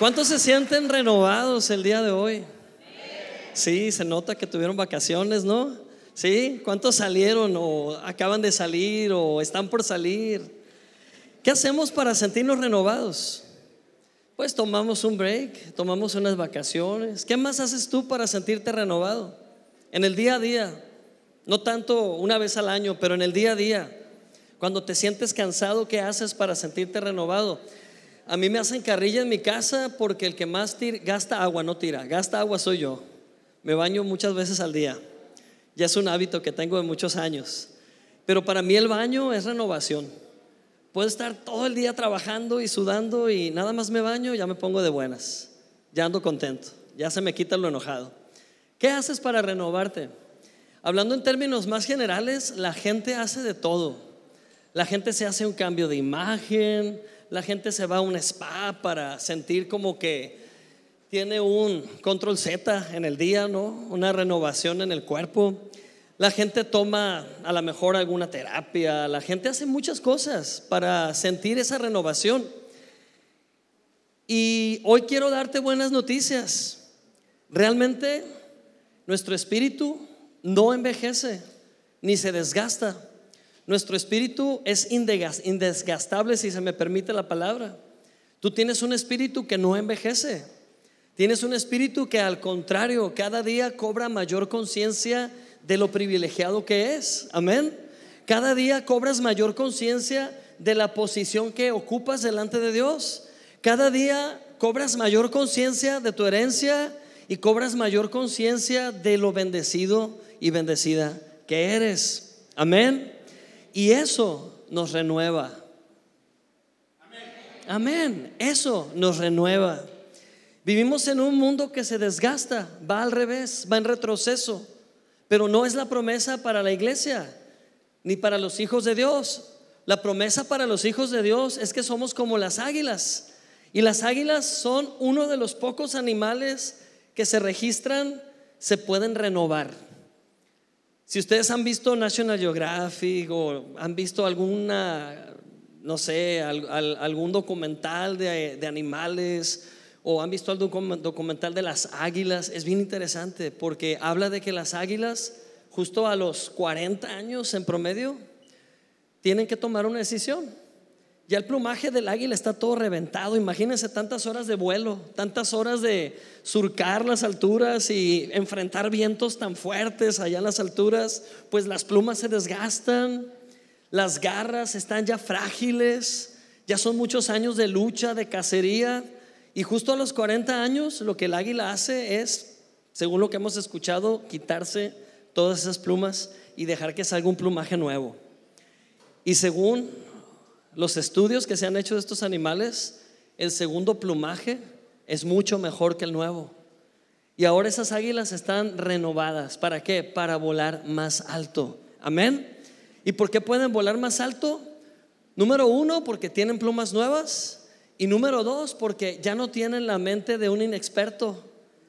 ¿Cuántos se sienten renovados el día de hoy? Sí, se nota que tuvieron vacaciones, ¿no? Sí, ¿cuántos salieron o acaban de salir o están por salir? ¿Qué hacemos para sentirnos renovados? Pues tomamos un break, tomamos unas vacaciones. ¿Qué más haces tú para sentirte renovado? En el día a día, no tanto una vez al año, pero en el día a día. Cuando te sientes cansado, ¿qué haces para sentirte renovado? A mí me hacen carrilla en mi casa porque el que más gasta agua no tira, gasta agua soy yo. Me baño muchas veces al día. Ya es un hábito que tengo de muchos años. Pero para mí el baño es renovación. Puedo estar todo el día trabajando y sudando y nada más me baño, ya me pongo de buenas. Ya ando contento. Ya se me quita lo enojado. ¿Qué haces para renovarte? Hablando en términos más generales, la gente hace de todo. La gente se hace un cambio de imagen, la gente se va a un spa para sentir como que tiene un control Z en el día, ¿no? Una renovación en el cuerpo. La gente toma a lo mejor alguna terapia, la gente hace muchas cosas para sentir esa renovación. Y hoy quiero darte buenas noticias. Realmente nuestro espíritu no envejece ni se desgasta. Nuestro espíritu es indesgastable, si se me permite la palabra. Tú tienes un espíritu que no envejece. Tienes un espíritu que al contrario, cada día cobra mayor conciencia de lo privilegiado que es. Amén. Cada día cobras mayor conciencia de la posición que ocupas delante de Dios. Cada día cobras mayor conciencia de tu herencia y cobras mayor conciencia de lo bendecido y bendecida que eres. Amén. Y eso nos renueva. Amén. Eso nos renueva. Vivimos en un mundo que se desgasta, va al revés, va en retroceso, pero no es la promesa para la iglesia ni para los hijos de Dios. La promesa para los hijos de Dios es que somos como las águilas. Y las águilas son uno de los pocos animales que se registran, se pueden renovar. Si ustedes han visto National Geographic o han visto alguna, no sé, algún documental de, de animales o han visto algún documental de las águilas, es bien interesante porque habla de que las águilas, justo a los 40 años en promedio, tienen que tomar una decisión. Ya el plumaje del águila está todo reventado. Imagínense tantas horas de vuelo, tantas horas de surcar las alturas y enfrentar vientos tan fuertes allá en las alturas. Pues las plumas se desgastan, las garras están ya frágiles, ya son muchos años de lucha, de cacería. Y justo a los 40 años lo que el águila hace es, según lo que hemos escuchado, quitarse todas esas plumas y dejar que salga un plumaje nuevo. Y según los estudios que se han hecho de estos animales, el segundo plumaje es mucho mejor que el nuevo. Y ahora esas águilas están renovadas. ¿Para qué? Para volar más alto. Amén. ¿Y por qué pueden volar más alto? Número uno, porque tienen plumas nuevas. Y número dos, porque ya no tienen la mente de un inexperto,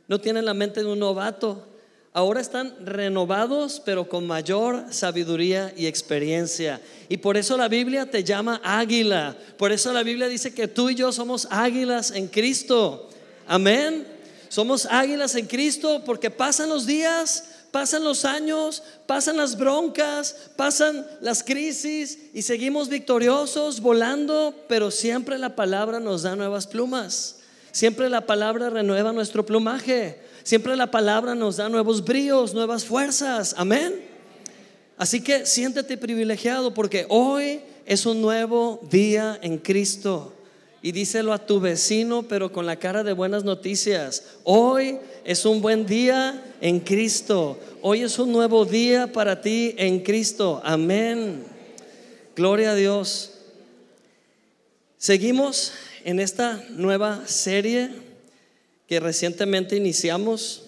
no tienen la mente de un novato, ahora están renovados, pero con mayor sabiduría y experiencia. Y por eso la Biblia te llama águila. Por eso la Biblia dice que tú y yo somos águilas en Cristo. Amén. Somos águilas en Cristo porque pasan los días, pasan los años, pasan las broncas, pasan las crisis y seguimos victoriosos, volando, pero siempre la palabra nos da nuevas plumas. Siempre la palabra renueva nuestro plumaje. Siempre la palabra nos da nuevos bríos, nuevas fuerzas. Amén. Así que siéntete privilegiado porque hoy es un nuevo día en Cristo. Y díselo a tu vecino, pero con la cara de buenas noticias. Hoy es un buen día en Cristo. Hoy es un nuevo día para ti en Cristo. Amén. Gloria a Dios. Seguimos en esta nueva serie que recientemente iniciamos.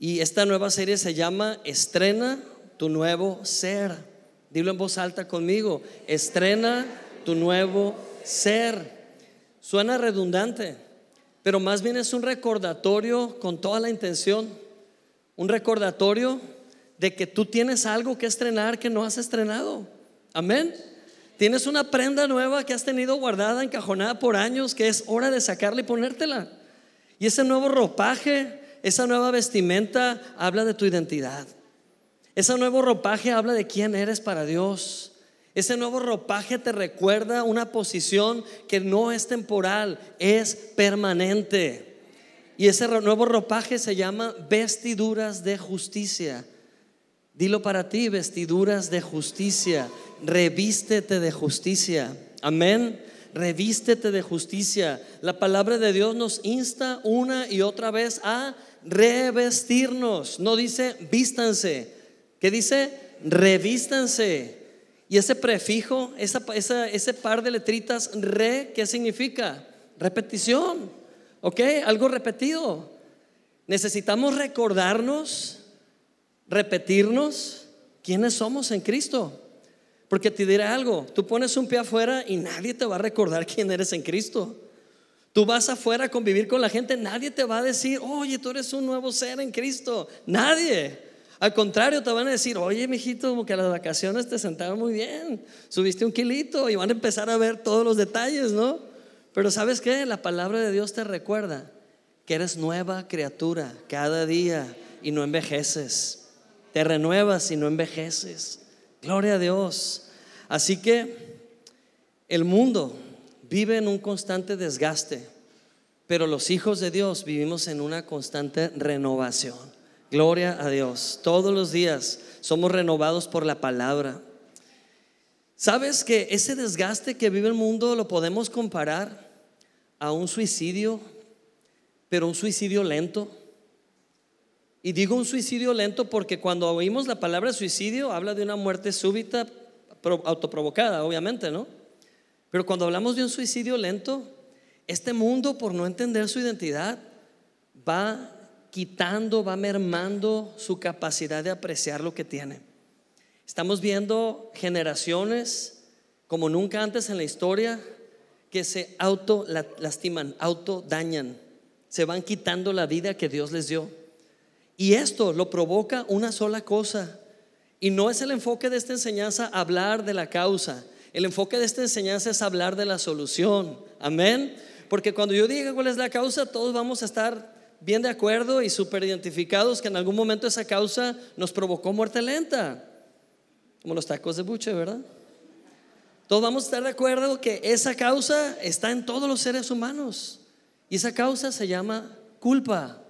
Y esta nueva serie se llama Estrena tu nuevo ser. Dilo en voz alta conmigo. Estrena tu nuevo ser. Suena redundante, pero más bien es un recordatorio con toda la intención. Un recordatorio de que tú tienes algo que estrenar que no has estrenado. Amén. Tienes una prenda nueva que has tenido guardada, encajonada por años, que es hora de sacarla y ponértela. Y ese nuevo ropaje, esa nueva vestimenta habla de tu identidad. Ese nuevo ropaje habla de quién eres para Dios. Ese nuevo ropaje te recuerda una posición que no es temporal, es permanente. Y ese nuevo ropaje se llama vestiduras de justicia. Dilo para ti, vestiduras de justicia. Revístete de justicia. Amén. Revístete de justicia. La palabra de Dios nos insta una y otra vez a revestirnos. No dice vístanse. ¿Qué dice? Revístanse. Y ese prefijo, ese par de letritas, re, ¿qué significa? Repetición. ¿Ok? Algo repetido. Necesitamos recordarnos repetirnos quiénes somos en Cristo. Porque te diré algo, tú pones un pie afuera y nadie te va a recordar quién eres en Cristo. Tú vas afuera a convivir con la gente, nadie te va a decir, oye, tú eres un nuevo ser en Cristo. Nadie. Al contrario, te van a decir, oye, mijito, como que las vacaciones te sentaron muy bien, subiste un kilito y van a empezar a ver todos los detalles, ¿no? Pero ¿sabes qué? La palabra de Dios te recuerda que eres nueva criatura cada día y no envejeces te renuevas y no envejeces. Gloria a Dios. Así que el mundo vive en un constante desgaste, pero los hijos de Dios vivimos en una constante renovación. Gloria a Dios. Todos los días somos renovados por la palabra. ¿Sabes que ese desgaste que vive el mundo lo podemos comparar a un suicidio, pero un suicidio lento? Y digo un suicidio lento porque cuando oímos la palabra suicidio habla de una muerte súbita, autoprovocada, obviamente, ¿no? Pero cuando hablamos de un suicidio lento, este mundo, por no entender su identidad, va quitando, va mermando su capacidad de apreciar lo que tiene. Estamos viendo generaciones como nunca antes en la historia que se auto lastiman, auto dañan, se van quitando la vida que Dios les dio. Y esto lo provoca una sola cosa. Y no es el enfoque de esta enseñanza hablar de la causa. El enfoque de esta enseñanza es hablar de la solución. Amén. Porque cuando yo diga cuál es la causa, todos vamos a estar bien de acuerdo y súper identificados que en algún momento esa causa nos provocó muerte lenta. Como los tacos de buche, ¿verdad? Todos vamos a estar de acuerdo que esa causa está en todos los seres humanos. Y esa causa se llama culpa.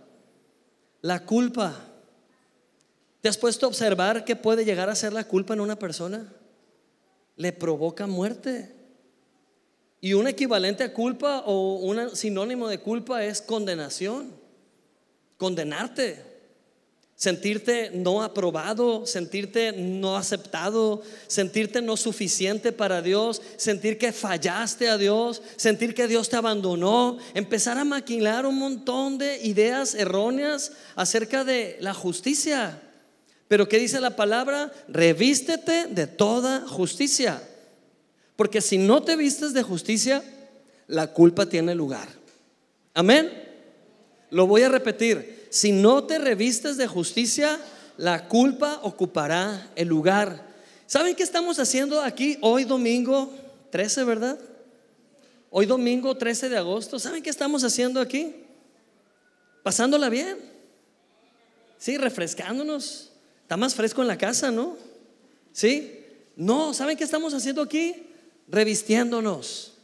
La culpa. ¿Te has puesto a observar qué puede llegar a ser la culpa en una persona? Le provoca muerte. Y un equivalente a culpa o un sinónimo de culpa es condenación. Condenarte sentirte no aprobado, sentirte no aceptado, sentirte no suficiente para Dios, sentir que fallaste a Dios, sentir que Dios te abandonó, empezar a maquinar un montón de ideas erróneas acerca de la justicia. Pero ¿qué dice la palabra? Revístete de toda justicia. Porque si no te vistes de justicia, la culpa tiene lugar. Amén. Lo voy a repetir si no te revistes de justicia, la culpa ocupará el lugar. ¿Saben qué estamos haciendo aquí hoy domingo 13, verdad? Hoy domingo 13 de agosto. ¿Saben qué estamos haciendo aquí? Pasándola bien. Sí, refrescándonos. Está más fresco en la casa, ¿no? ¿Sí? No, ¿saben qué estamos haciendo aquí? Revistiéndonos.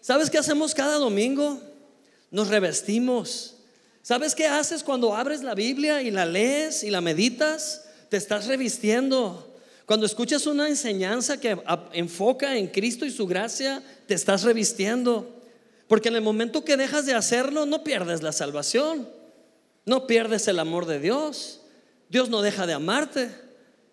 ¿Sabes qué hacemos cada domingo? Nos revestimos. ¿Sabes qué haces cuando abres la Biblia y la lees y la meditas? Te estás revistiendo. Cuando escuchas una enseñanza que enfoca en Cristo y su gracia, te estás revistiendo. Porque en el momento que dejas de hacerlo, no pierdes la salvación, no pierdes el amor de Dios. Dios no deja de amarte,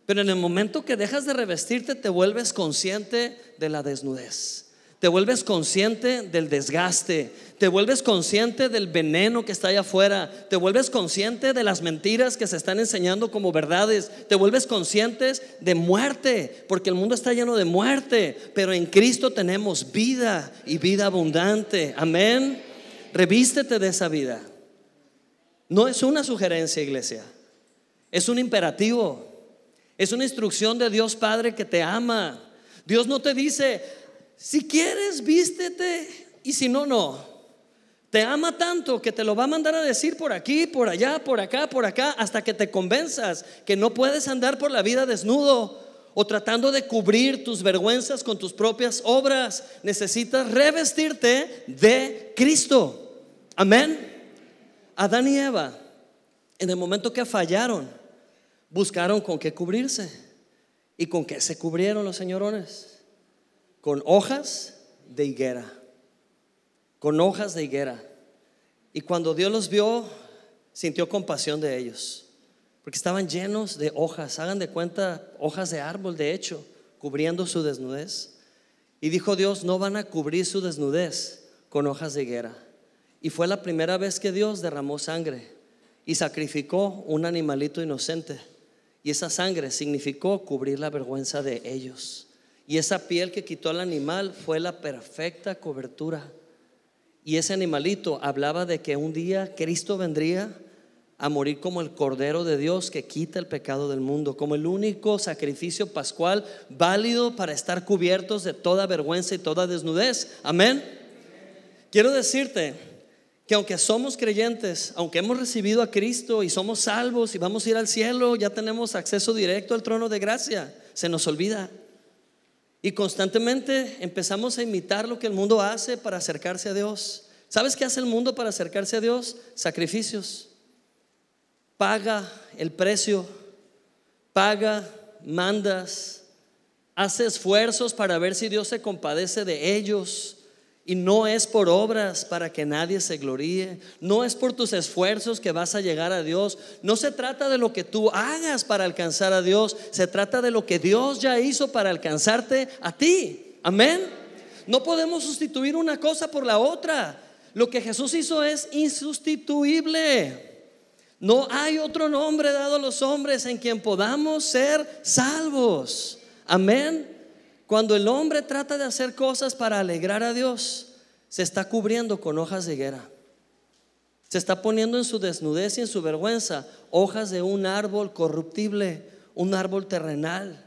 pero en el momento que dejas de revestirte, te vuelves consciente de la desnudez te vuelves consciente del desgaste, te vuelves consciente del veneno que está allá afuera, te vuelves consciente de las mentiras que se están enseñando como verdades, te vuelves conscientes de muerte, porque el mundo está lleno de muerte, pero en Cristo tenemos vida y vida abundante. Amén. Revístete de esa vida. No es una sugerencia, iglesia, es un imperativo, es una instrucción de Dios Padre que te ama Dios no te dice, si quieres, vístete y si no, no. Te ama tanto que te lo va a mandar a decir por aquí, por allá, por acá, por acá, hasta que te convenzas que no puedes andar por la vida desnudo o tratando de cubrir tus vergüenzas con tus propias obras. Necesitas revestirte de Cristo. Amén. Adán y Eva, en el momento que fallaron, buscaron con qué cubrirse. ¿Y con qué se cubrieron los señorones? Con hojas de higuera. Con hojas de higuera. Y cuando Dios los vio, sintió compasión de ellos porque estaban llenos de hojas, hagan de cuenta, hojas de árbol, de hecho, cubriendo su desnudez. Y dijo Dios, no van a cubrir su desnudez con hojas de higuera. Y fue la primera vez que Dios derramó sangre y sacrificó un animalito inocente. Y esa sangre significó cubrir la vergüenza de ellos. Y esa piel que quitó al animal fue la perfecta cobertura. Y ese animalito hablaba de que un día Cristo vendría a morir como el Cordero de Dios que quita el pecado del mundo, como el único sacrificio pascual válido para estar cubiertos de toda vergüenza y toda desnudez. Amén. Quiero decirte que aunque somos creyentes, aunque hemos recibido a Cristo y somos salvos y vamos a ir al cielo, ya tenemos acceso directo al trono de gracia, se nos olvida. Y constantemente empezamos a imitar lo que el mundo hace para acercarse a Dios. ¿Sabes qué hace el mundo para acercarse a Dios? Sacrificios paga el precio, paga, mandas, hace esfuerzos para ver si Dios se compadece de ellos. Y no es por obras para que nadie se gloríe. No es por tus esfuerzos que vas a llegar a Dios. No se trata de lo que tú hagas para alcanzar a Dios. Se trata de lo que Dios ya hizo para alcanzarte a ti. Amén. No podemos sustituir una cosa por la otra. Lo que Jesús hizo es insustituible. No hay otro nombre dado a los hombres en quien podamos ser salvos. Amén. Cuando el hombre trata de hacer cosas para alegrar a Dios, se está cubriendo con hojas de higuera. Se está poniendo en su desnudez y en su vergüenza hojas de un árbol corruptible, un árbol terrenal.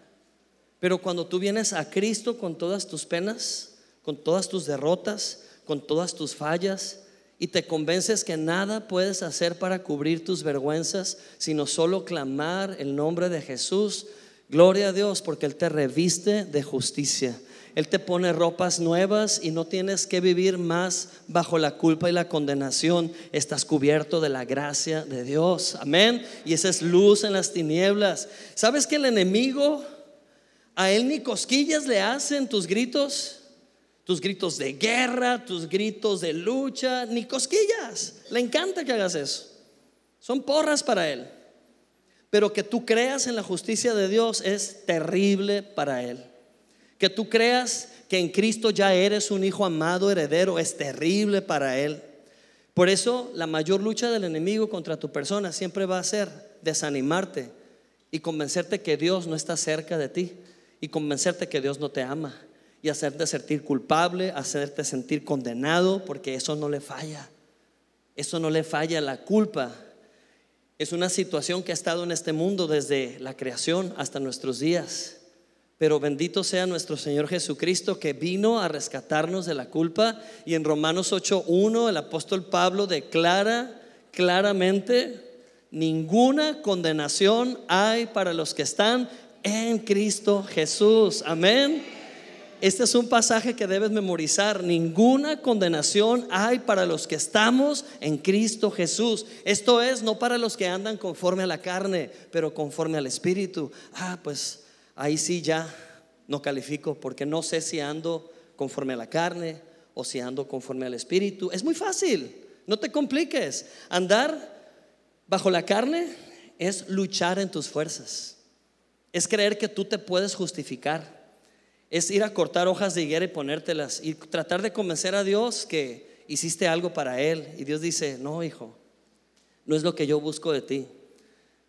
Pero cuando tú vienes a Cristo con todas tus penas, con todas tus derrotas, con todas tus fallas, y te convences que nada puedes hacer para cubrir tus vergüenzas, sino solo clamar el nombre de Jesús. Gloria a Dios porque Él te reviste de justicia. Él te pone ropas nuevas y no tienes que vivir más bajo la culpa y la condenación. Estás cubierto de la gracia de Dios. Amén. Y esa es luz en las tinieblas. ¿Sabes que el enemigo a él ni cosquillas le hacen tus gritos? tus gritos de guerra, tus gritos de lucha, ni cosquillas. Le encanta que hagas eso. Son porras para él. Pero que tú creas en la justicia de Dios es terrible para él. Que tú creas que en Cristo ya eres un hijo amado, heredero, es terrible para él. Por eso la mayor lucha del enemigo contra tu persona siempre va a ser desanimarte y convencerte que Dios no está cerca de ti y convencerte que Dios no te ama y hacerte sentir culpable, hacerte sentir condenado, porque eso no le falla. Eso no le falla. La culpa es una situación que ha estado en este mundo desde la creación hasta nuestros días. Pero bendito sea nuestro Señor Jesucristo que vino a rescatarnos de la culpa. Y en Romanos 8.1 el apóstol Pablo declara claramente, ninguna condenación hay para los que están en Cristo Jesús. Amén. Este es un pasaje que debes memorizar. Ninguna condenación hay para los que estamos en Cristo Jesús. Esto es no para los que andan conforme a la carne, pero conforme al Espíritu. Ah, pues ahí sí ya no califico porque no sé si ando conforme a la carne o si ando conforme al Espíritu. Es muy fácil, no te compliques. Andar bajo la carne es luchar en tus fuerzas. Es creer que tú te puedes justificar es ir a cortar hojas de higuera y ponértelas y tratar de convencer a Dios que hiciste algo para Él. Y Dios dice, no, hijo, no es lo que yo busco de ti.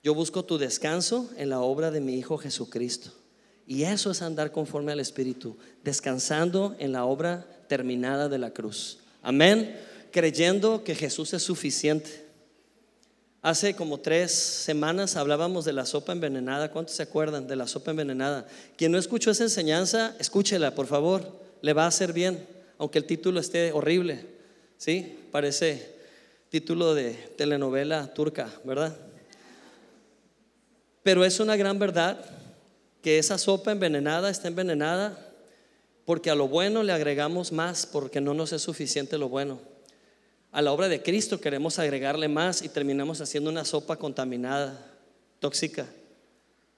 Yo busco tu descanso en la obra de mi Hijo Jesucristo. Y eso es andar conforme al Espíritu, descansando en la obra terminada de la cruz. Amén. Creyendo que Jesús es suficiente. Hace como tres semanas hablábamos de la sopa envenenada. ¿Cuántos se acuerdan de la sopa envenenada? Quien no escuchó esa enseñanza, escúchela, por favor. Le va a hacer bien, aunque el título esté horrible. ¿Sí? Parece título de telenovela turca, ¿verdad? Pero es una gran verdad que esa sopa envenenada está envenenada porque a lo bueno le agregamos más porque no nos es suficiente lo bueno a la obra de Cristo queremos agregarle más y terminamos haciendo una sopa contaminada, tóxica.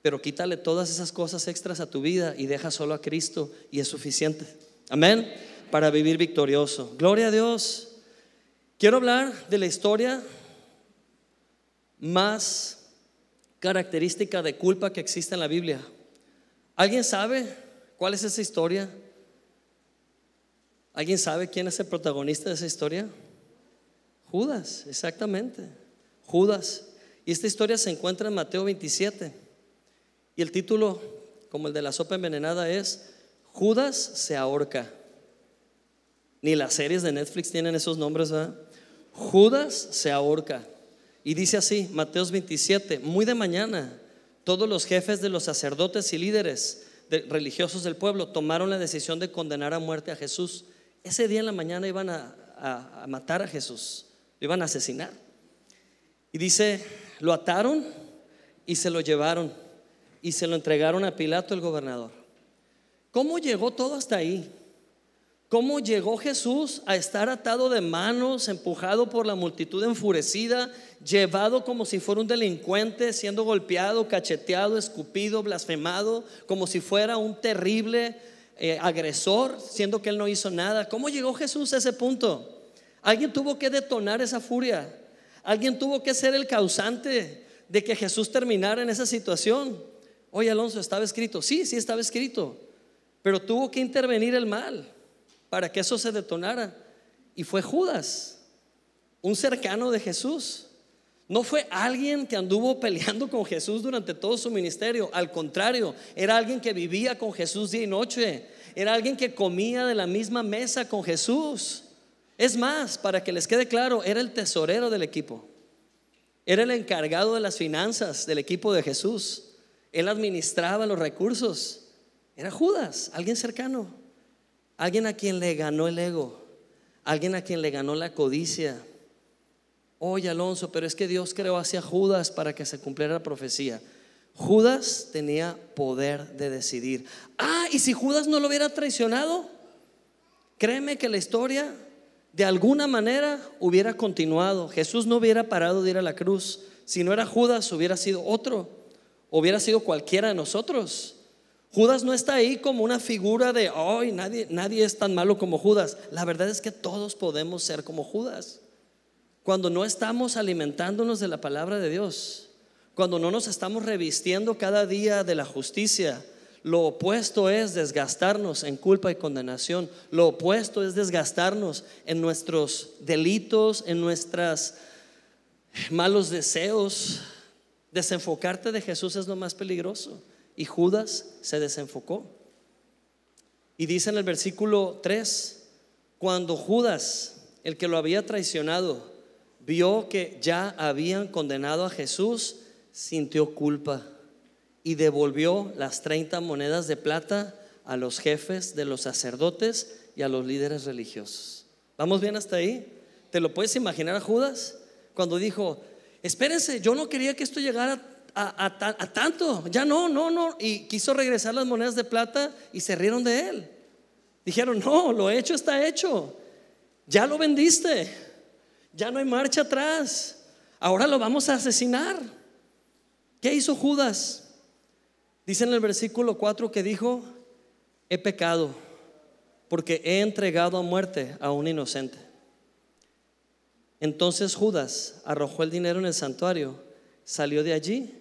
Pero quítale todas esas cosas extras a tu vida y deja solo a Cristo y es suficiente. Amén. Para vivir victorioso. Gloria a Dios. Quiero hablar de la historia más característica de culpa que existe en la Biblia. ¿Alguien sabe cuál es esa historia? ¿Alguien sabe quién es el protagonista de esa historia? Judas, exactamente. Judas. Y esta historia se encuentra en Mateo 27. Y el título, como el de la sopa envenenada, es Judas se ahorca. Ni las series de Netflix tienen esos nombres, ¿verdad? Judas se ahorca. Y dice así, Mateo 27, muy de mañana, todos los jefes de los sacerdotes y líderes religiosos del pueblo tomaron la decisión de condenar a muerte a Jesús. Ese día en la mañana iban a matar a Jesús iban a asesinar. Y dice, lo ataron y se lo llevaron y se lo entregaron a Pilato el gobernador. ¿Cómo llegó todo hasta ahí? ¿Cómo llegó Jesús a estar atado de manos, empujado por la multitud enfurecida, llevado como si fuera un delincuente, siendo golpeado, cacheteado, escupido, blasfemado, como si fuera un terrible eh, agresor, siendo que él no hizo nada? ¿Cómo llegó Jesús a ese punto? Alguien tuvo que detonar esa furia. Alguien tuvo que ser el causante de que Jesús terminara en esa situación. Oye, Alonso, ¿estaba escrito? Sí, sí estaba escrito. Pero tuvo que intervenir el mal para que eso se detonara. Y fue Judas, un cercano de Jesús. No fue alguien que anduvo peleando con Jesús durante todo su ministerio. Al contrario, era alguien que vivía con Jesús día y noche. Era alguien que comía de la misma mesa con Jesús. Es más, para que les quede claro, era el tesorero del equipo. Era el encargado de las finanzas del equipo de Jesús. Él administraba los recursos. Era Judas, alguien cercano. Alguien a quien le ganó el ego. Alguien a quien le ganó la codicia. Oye, Alonso, pero es que Dios creó hacia Judas para que se cumpliera la profecía. Judas tenía poder de decidir. Ah, y si Judas no lo hubiera traicionado, créeme que la historia de alguna manera hubiera continuado. Jesús no hubiera parado de ir a la cruz. Si no era Judas, hubiera sido otro. Hubiera sido cualquiera de nosotros. Judas no está ahí como una figura de, hoy nadie, nadie es tan malo como Judas. La verdad es que todos podemos ser como Judas. Cuando no estamos alimentándonos de la palabra de Dios, cuando no nos estamos revistiendo cada día de la justicia, lo opuesto es desgastarnos en culpa y condenación. Lo opuesto es desgastarnos en nuestros delitos, en nuestros malos deseos. Desenfocarte de Jesús es lo más peligroso. Y Judas se desenfocó. Y dice en el versículo 3, cuando Judas, el que lo había traicionado, vio que ya habían condenado a Jesús, sintió culpa y devolvió las 30 monedas de plata a los jefes de los sacerdotes y a los líderes religiosos. ¿Vamos bien hasta ahí? ¿Te lo puedes imaginar a Judas? Cuando dijo, espérense, yo no quería que esto llegara a, tanto, ya no, no, no. Y quiso regresar las monedas de plata y se rieron de él. Dijeron, no, lo hecho está hecho. Ya lo vendiste. Ya no hay marcha atrás. Ahora lo vamos a asesinar. ¿Qué hizo Judas? Dice en el versículo 4 que dijo, he pecado porque he entregado a muerte a un inocente. Entonces Judas arrojó el dinero en el santuario, salió de allí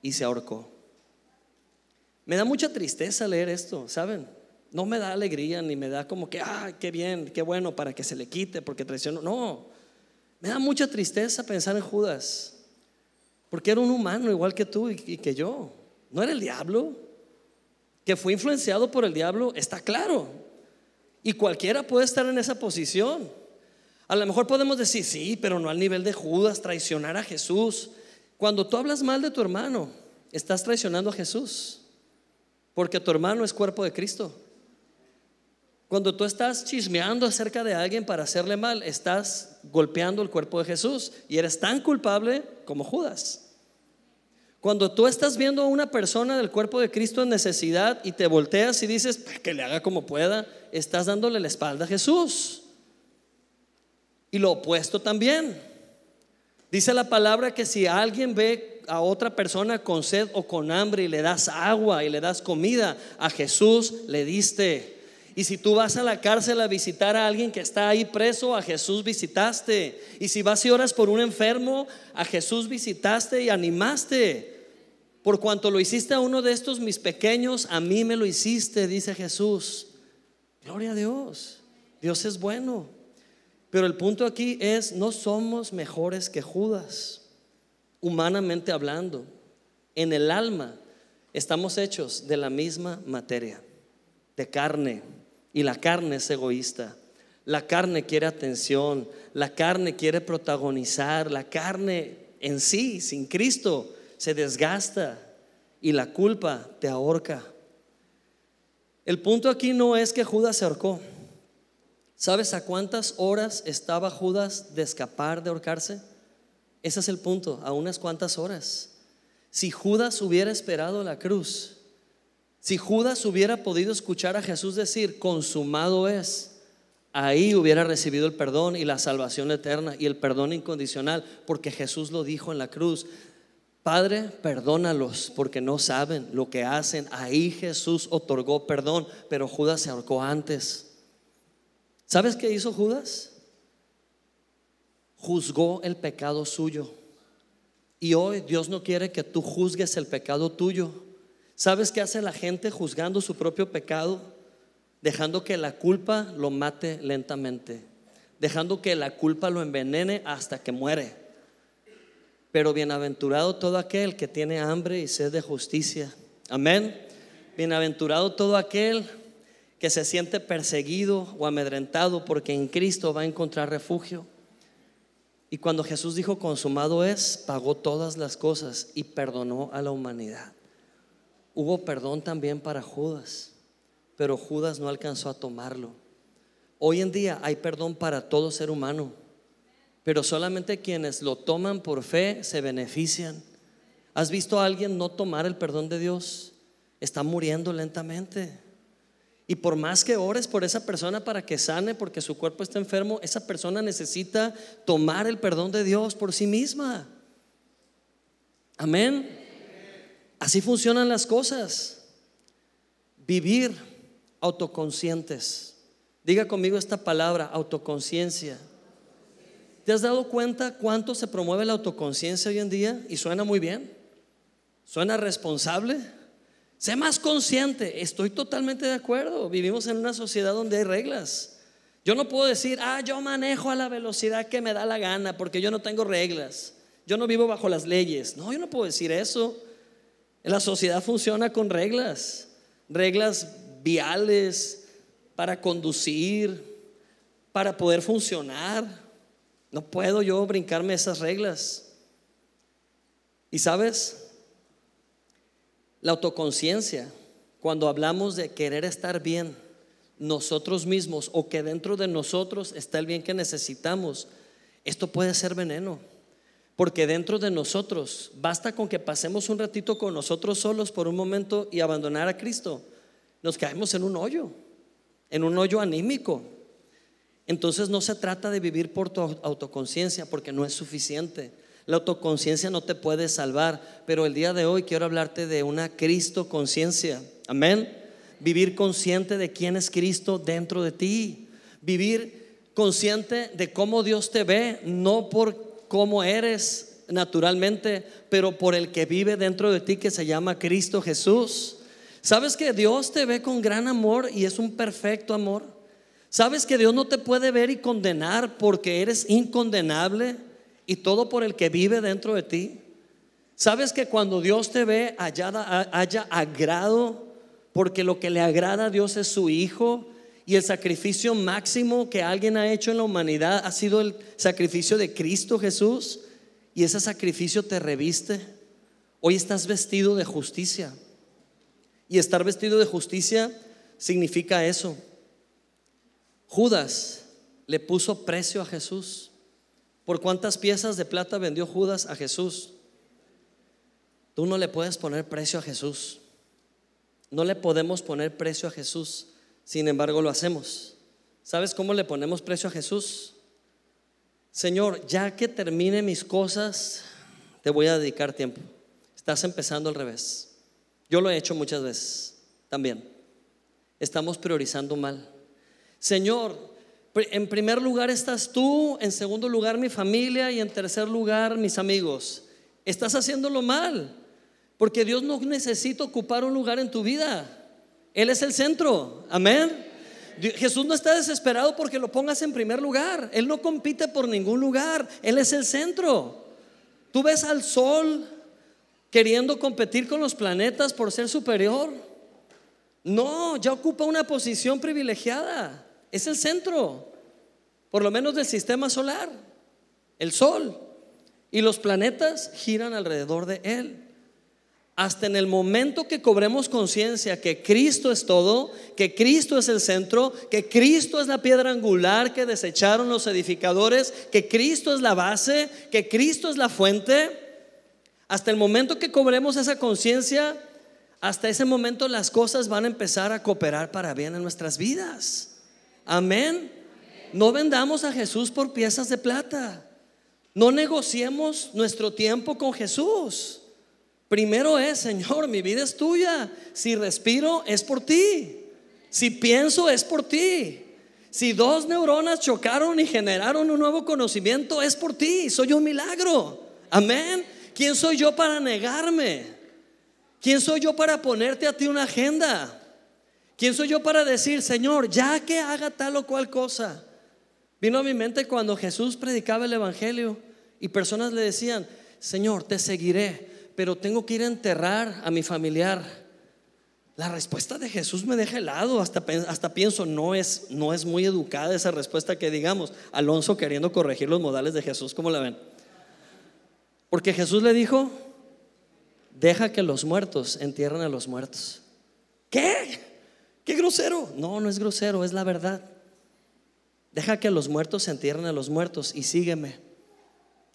y se ahorcó. Me da mucha tristeza leer esto, ¿saben? No me da alegría ni me da como que, ah, qué bien, qué bueno para que se le quite porque traicionó. No, me da mucha tristeza pensar en Judas, porque era un humano igual que tú y que yo. ¿No era el diablo? Que fue influenciado por el diablo, está claro. Y cualquiera puede estar en esa posición. A lo mejor podemos decir, sí, pero no al nivel de Judas, traicionar a Jesús. Cuando tú hablas mal de tu hermano, estás traicionando a Jesús, porque tu hermano es cuerpo de Cristo. Cuando tú estás chismeando acerca de alguien para hacerle mal, estás golpeando el cuerpo de Jesús y eres tan culpable como Judas. Cuando tú estás viendo a una persona del cuerpo de Cristo en necesidad y te volteas y dices que le haga como pueda, estás dándole la espalda a Jesús. Y lo opuesto también. Dice la palabra que si alguien ve a otra persona con sed o con hambre y le das agua y le das comida, a Jesús le diste. Y si tú vas a la cárcel a visitar a alguien que está ahí preso, a Jesús visitaste. Y si vas y oras por un enfermo, a Jesús visitaste y animaste. Por cuanto lo hiciste a uno de estos mis pequeños, a mí me lo hiciste, dice Jesús. Gloria a Dios. Dios es bueno. Pero el punto aquí es, no somos mejores que Judas, humanamente hablando. En el alma estamos hechos de la misma materia, de carne y la carne es egoísta. La carne quiere atención, la carne quiere protagonizar, la carne en sí, sin Cristo, se desgasta y la culpa te ahorca. El punto aquí no es que Judas se ahorcó. ¿Sabes a cuántas horas estaba Judas de escapar, de ahorcarse? Ese es el punto, a unas cuantas horas. Si Judas hubiera esperado la cruz, si Judas hubiera podido escuchar a Jesús decir, consumado es, ahí hubiera recibido el perdón y la salvación eterna y el perdón incondicional, porque Jesús lo dijo en la cruz. Padre, perdónalos porque no saben lo que hacen. Ahí Jesús otorgó perdón, pero Judas se ahorcó antes. ¿Sabes qué hizo Judas? Juzgó el pecado suyo. Y hoy Dios no quiere que tú juzgues el pecado tuyo. ¿Sabes qué hace la gente juzgando su propio pecado? Dejando que la culpa lo mate lentamente, dejando que la culpa lo envenene hasta que muere. Pero bienaventurado todo aquel que tiene hambre y sed de justicia. Amén. Bienaventurado todo aquel que se siente perseguido o amedrentado porque en Cristo va a encontrar refugio. Y cuando Jesús dijo consumado es, pagó todas las cosas y perdonó a la humanidad. Hubo perdón también para Judas, pero Judas no alcanzó a tomarlo. Hoy en día hay perdón para todo ser humano, pero solamente quienes lo toman por fe se benefician. ¿Has visto a alguien no tomar el perdón de Dios? Está muriendo lentamente. Y por más que ores por esa persona para que sane porque su cuerpo está enfermo, esa persona necesita tomar el perdón de Dios por sí misma. Amén. Así funcionan las cosas. Vivir autoconscientes. Diga conmigo esta palabra, autoconciencia. ¿Te has dado cuenta cuánto se promueve la autoconciencia hoy en día? Y suena muy bien. Suena responsable. Sé más consciente. Estoy totalmente de acuerdo. Vivimos en una sociedad donde hay reglas. Yo no puedo decir, ah, yo manejo a la velocidad que me da la gana porque yo no tengo reglas. Yo no vivo bajo las leyes. No, yo no puedo decir eso. La sociedad funciona con reglas, reglas viales para conducir, para poder funcionar. No puedo yo brincarme esas reglas. Y sabes, la autoconciencia, cuando hablamos de querer estar bien nosotros mismos o que dentro de nosotros está el bien que necesitamos, esto puede ser veneno. Porque dentro de nosotros, basta con que pasemos un ratito con nosotros solos por un momento y abandonar a Cristo, nos caemos en un hoyo, en un hoyo anímico. Entonces no se trata de vivir por tu autoconciencia, porque no es suficiente. La autoconciencia no te puede salvar, pero el día de hoy quiero hablarte de una Cristo conciencia. Amén. Vivir consciente de quién es Cristo dentro de ti. Vivir consciente de cómo Dios te ve, no por cómo eres naturalmente, pero por el que vive dentro de ti que se llama Cristo Jesús. ¿Sabes que Dios te ve con gran amor y es un perfecto amor? ¿Sabes que Dios no te puede ver y condenar porque eres incondenable y todo por el que vive dentro de ti? ¿Sabes que cuando Dios te ve haya, haya agrado porque lo que le agrada a Dios es su Hijo Y el sacrificio máximo que alguien ha hecho en la humanidad ha sido el sacrificio de Cristo Jesús. Y ese sacrificio te reviste. Hoy estás vestido de justicia. Y estar vestido de justicia significa eso. Judas le puso precio a Jesús. ¿Por cuántas piezas de plata vendió Judas a Jesús? Tú no le puedes poner precio a Jesús. No le podemos poner precio a Jesús. Sin embargo, lo hacemos. ¿Sabes cómo le ponemos precio a Jesús? Señor, ya que termine mis cosas, te voy a dedicar tiempo. Estás empezando al revés. Yo lo he hecho muchas veces también. Estamos priorizando mal. Señor, en primer lugar estás tú, en segundo lugar mi familia y en tercer lugar mis amigos. Estás haciéndolo mal, porque Dios no necesita ocupar un lugar en tu vida. Él es el centro. Amén. Jesús no está desesperado porque lo pongas en primer lugar. Él no compite por ningún lugar. Él es el centro. Tú ves al sol queriendo competir con los planetas por ser superior. No, ya ocupa una posición privilegiada. Es el centro, por lo menos del sistema solar, el Sol. Y los planetas giran alrededor de Él. Hasta en el momento que cobremos conciencia que Cristo es todo, que Cristo es el centro, que Cristo es la piedra angular que desecharon los edificadores, que Cristo es la base, que Cristo es la fuente, hasta el momento que cobremos esa conciencia, hasta ese momento las cosas van a empezar a cooperar para bien en nuestras vidas. Amén. No vendamos a Jesús por piezas de plata. No negociemos nuestro tiempo con Jesús. Primero es, Señor, mi vida es tuya. Si respiro, es por ti. Si pienso, es por ti. Si dos neuronas chocaron y generaron un nuevo conocimiento, es por ti. Soy un milagro. Amén. ¿Quién soy yo para negarme? ¿Quién soy yo para ponerte a ti una agenda? ¿Quién soy yo para decir, Señor, ya que haga tal o cual cosa? Vino a mi mente cuando Jesús predicaba el Evangelio y personas le decían, Señor, te seguiré, pero tengo que ir a enterrar a mi familiar. La respuesta de Jesús me deja helado, hasta, hasta pienso, no es, no es muy educada esa respuesta que digamos, Alonso queriendo corregir los modales de Jesús, ¿cómo la ven? Porque Jesús le dijo, deja que los muertos entierren a los muertos. ¿Qué? Qué grosero. No, no es grosero, es la verdad. Deja que los muertos se entierren a los muertos y sígueme.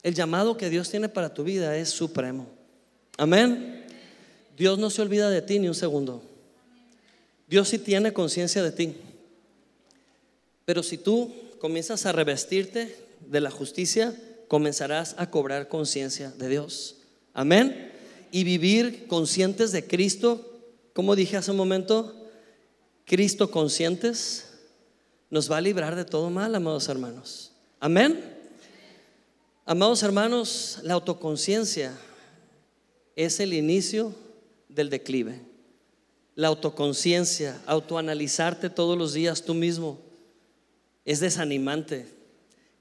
El llamado que Dios tiene para tu vida es supremo. Amén. Dios no se olvida de ti ni un segundo. Dios sí tiene conciencia de ti. Pero si tú comienzas a revestirte de la justicia, comenzarás a cobrar conciencia de Dios. Amén. Y vivir conscientes de Cristo, como dije hace un momento, Cristo conscientes, nos va a librar de todo mal, amados hermanos. Amén. Amados hermanos, la autoconciencia es el inicio del declive. La autoconciencia, autoanalizarte todos los días tú mismo, es desanimante.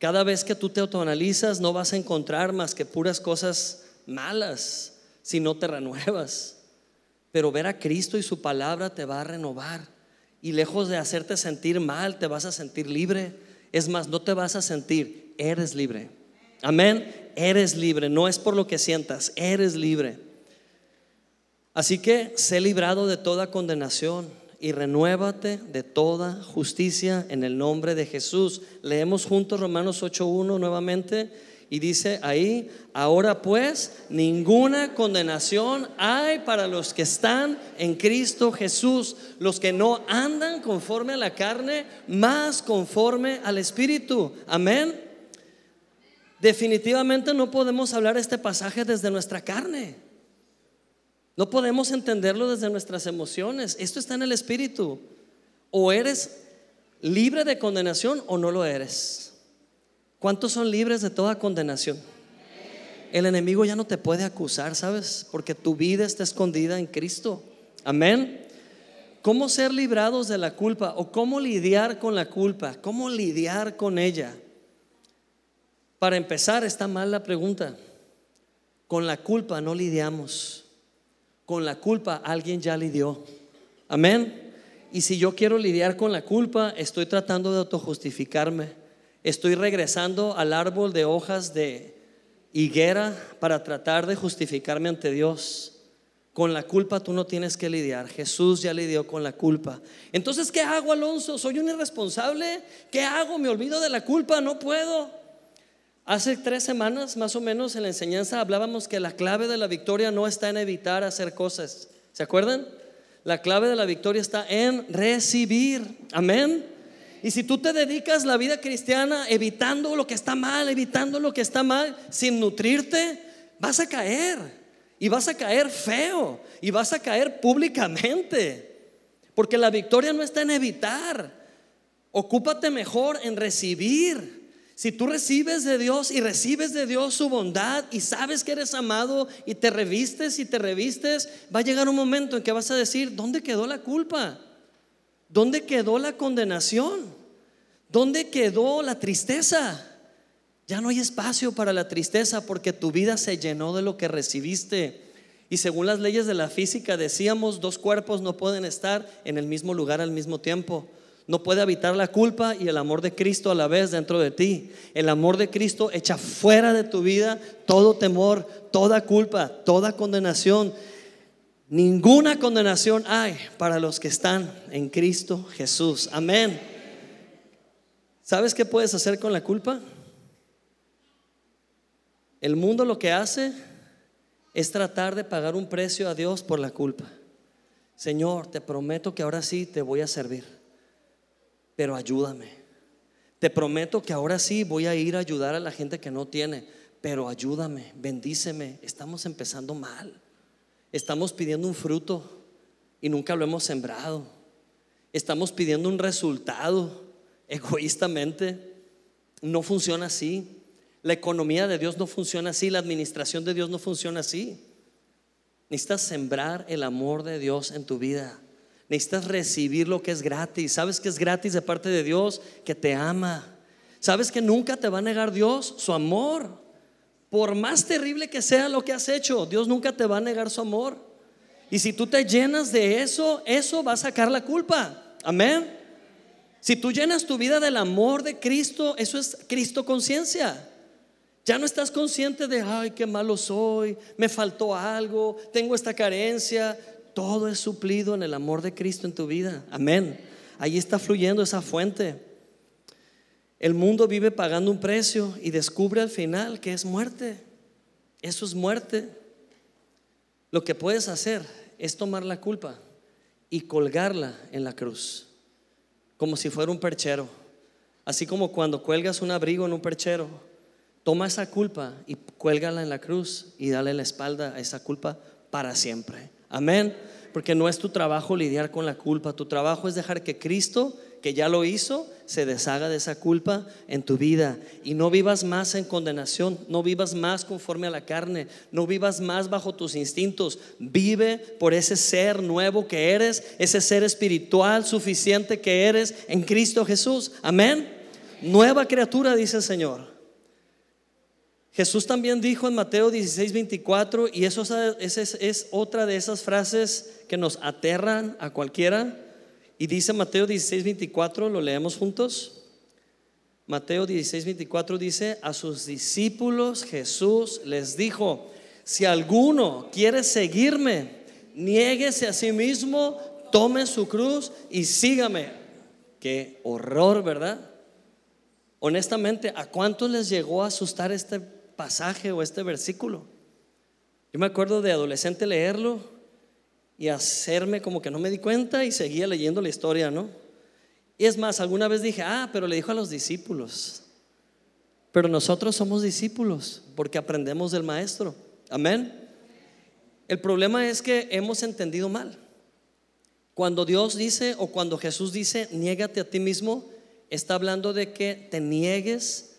Cada vez que tú te autoanalizas no vas a encontrar más que puras cosas malas si no te renuevas. Pero ver a Cristo y su palabra te va a renovar y lejos de hacerte sentir mal, te vas a sentir libre. Es más, no te vas a sentir, eres libre. Amén, eres libre, no es por lo que sientas, eres libre. Así que sé librado de toda condenación y renuévate de toda justicia en el nombre de Jesús. Leemos juntos Romanos 8.1 nuevamente. Y dice ahí, ahora pues ninguna condenación hay para los que están en Cristo Jesús, los que no andan conforme a la carne, más conforme al Espíritu. Amén. Definitivamente no podemos hablar este pasaje desde nuestra carne. No podemos entenderlo desde nuestras emociones. Esto está en el Espíritu. O eres libre de condenación o no lo eres. ¿Cuántos son libres de toda condenación? El enemigo ya no te puede acusar, ¿sabes? Porque tu vida está escondida en Cristo. Amén. ¿Cómo ser librados de la culpa o cómo lidiar con la culpa? ¿Cómo lidiar con ella? Para empezar, está mal la pregunta. Con la culpa no lidiamos. Con la culpa alguien ya lidió. Amén. Y si yo quiero lidiar con la culpa, estoy tratando de autojustificarme. Estoy regresando al árbol de hojas de higuera para tratar de justificarme ante Dios. Con la culpa tú no tienes que lidiar. Jesús ya lidió con la culpa. Entonces, ¿qué hago, Alonso? ¿Soy un irresponsable? ¿Qué hago? ¿Me olvido de la culpa? No puedo. Hace tres semanas, más o menos, en la enseñanza hablábamos que la clave de la victoria no está en evitar hacer cosas. ¿Se acuerdan? La clave de la victoria está en recibir. Amén. Y si tú te dedicas la vida cristiana evitando lo que está mal, evitando lo que está mal, sin nutrirte, vas a caer. Y vas a caer feo. Y vas a caer públicamente. Porque la victoria no está en evitar. Ocúpate mejor en recibir. Si tú recibes de Dios y recibes de Dios su bondad y sabes que eres amado y te revistes y te revistes, va a llegar un momento en que vas a decir, ¿dónde quedó la culpa? ¿Dónde quedó la condenación? ¿Dónde quedó la tristeza? Ya no hay espacio para la tristeza porque tu vida se llenó de lo que recibiste. Y según las leyes de la física decíamos, dos cuerpos no pueden estar en el mismo lugar al mismo tiempo. No puede habitar la culpa y el amor de Cristo a la vez dentro de ti. El amor de Cristo echa fuera de tu vida todo temor, toda culpa, toda condenación. Ninguna condenación hay para los que están en Cristo Jesús. Amén. ¿Sabes qué puedes hacer con la culpa? El mundo lo que hace es tratar de pagar un precio a Dios por la culpa. Señor, te prometo que ahora sí te voy a servir pero ayúdame. Te prometo que ahora sí voy a ir a ayudar a la gente que no tiene, pero ayúdame, bendíceme. Estamos empezando mal. Estamos pidiendo un fruto y nunca lo hemos sembrado. Estamos pidiendo un resultado egoístamente. No funciona así. La economía de Dios no funciona así. La administración de Dios no funciona así. Necesitas sembrar el amor de Dios en tu vida. Necesitas recibir lo que es gratis. ¿Sabes que es gratis de parte de Dios? Que te ama. ¿Sabes que nunca te va a negar Dios su amor? Por más terrible que sea lo que has hecho, Dios nunca te va a negar su amor. Y si tú te llenas de eso, eso va a sacar la culpa. Amén. Si tú llenas tu vida del amor de Cristo, eso es Cristo conciencia. Ya no estás consciente de, ay, qué malo soy, me faltó algo, tengo esta carencia todo es suplido en el amor de Cristo en tu vida. Amén. Ahí está fluyendo esa fuente. El mundo vive pagando un precio y descubre al final que es muerte. Eso es muerte. Lo que puedes hacer es tomar la culpa y colgarla en la cruz, como si fuera un perchero. Así como cuando cuelgas un abrigo en un perchero, toma esa culpa y cuélgala en la cruz y dale la espalda a esa culpa para siempre. Amén. Porque no es tu trabajo lidiar con la culpa, tu trabajo es dejar que Cristo, que ya lo hizo, se deshaga de esa culpa en tu vida y no vivas más en condenación, no vivas más conforme a la carne, no vivas más bajo tus instintos, vive por ese ser nuevo que eres, ese ser espiritual suficiente que eres en Cristo Jesús. Amén. Nueva criatura, dice el Señor. Jesús también dijo en Mateo 16, 24, y eso es, es, otra de esas frases que nos aterran a cualquiera. Y dice Mateo 16, 24, lo leemos juntos. Mateo 16, 24 dice, a sus discípulos Jesús les dijo, si alguno quiere seguirme, niéguese a sí mismo, tome su cruz y sígame. Qué horror, ¿verdad? Honestamente, ¿a cuántos les llegó a asustar este pasaje o este versículo. Yo me acuerdo de adolescente leerlo y hacerme como que no me di cuenta y seguía leyendo la historia, ¿no? Y es más, alguna vez dije, ah, pero le dijo a los discípulos. Pero nosotros somos discípulos porque aprendemos del maestro. Amén. El problema es que hemos entendido mal. Cuando Dios dice o cuando Jesús dice, niégate a ti mismo, está hablando de que te niegues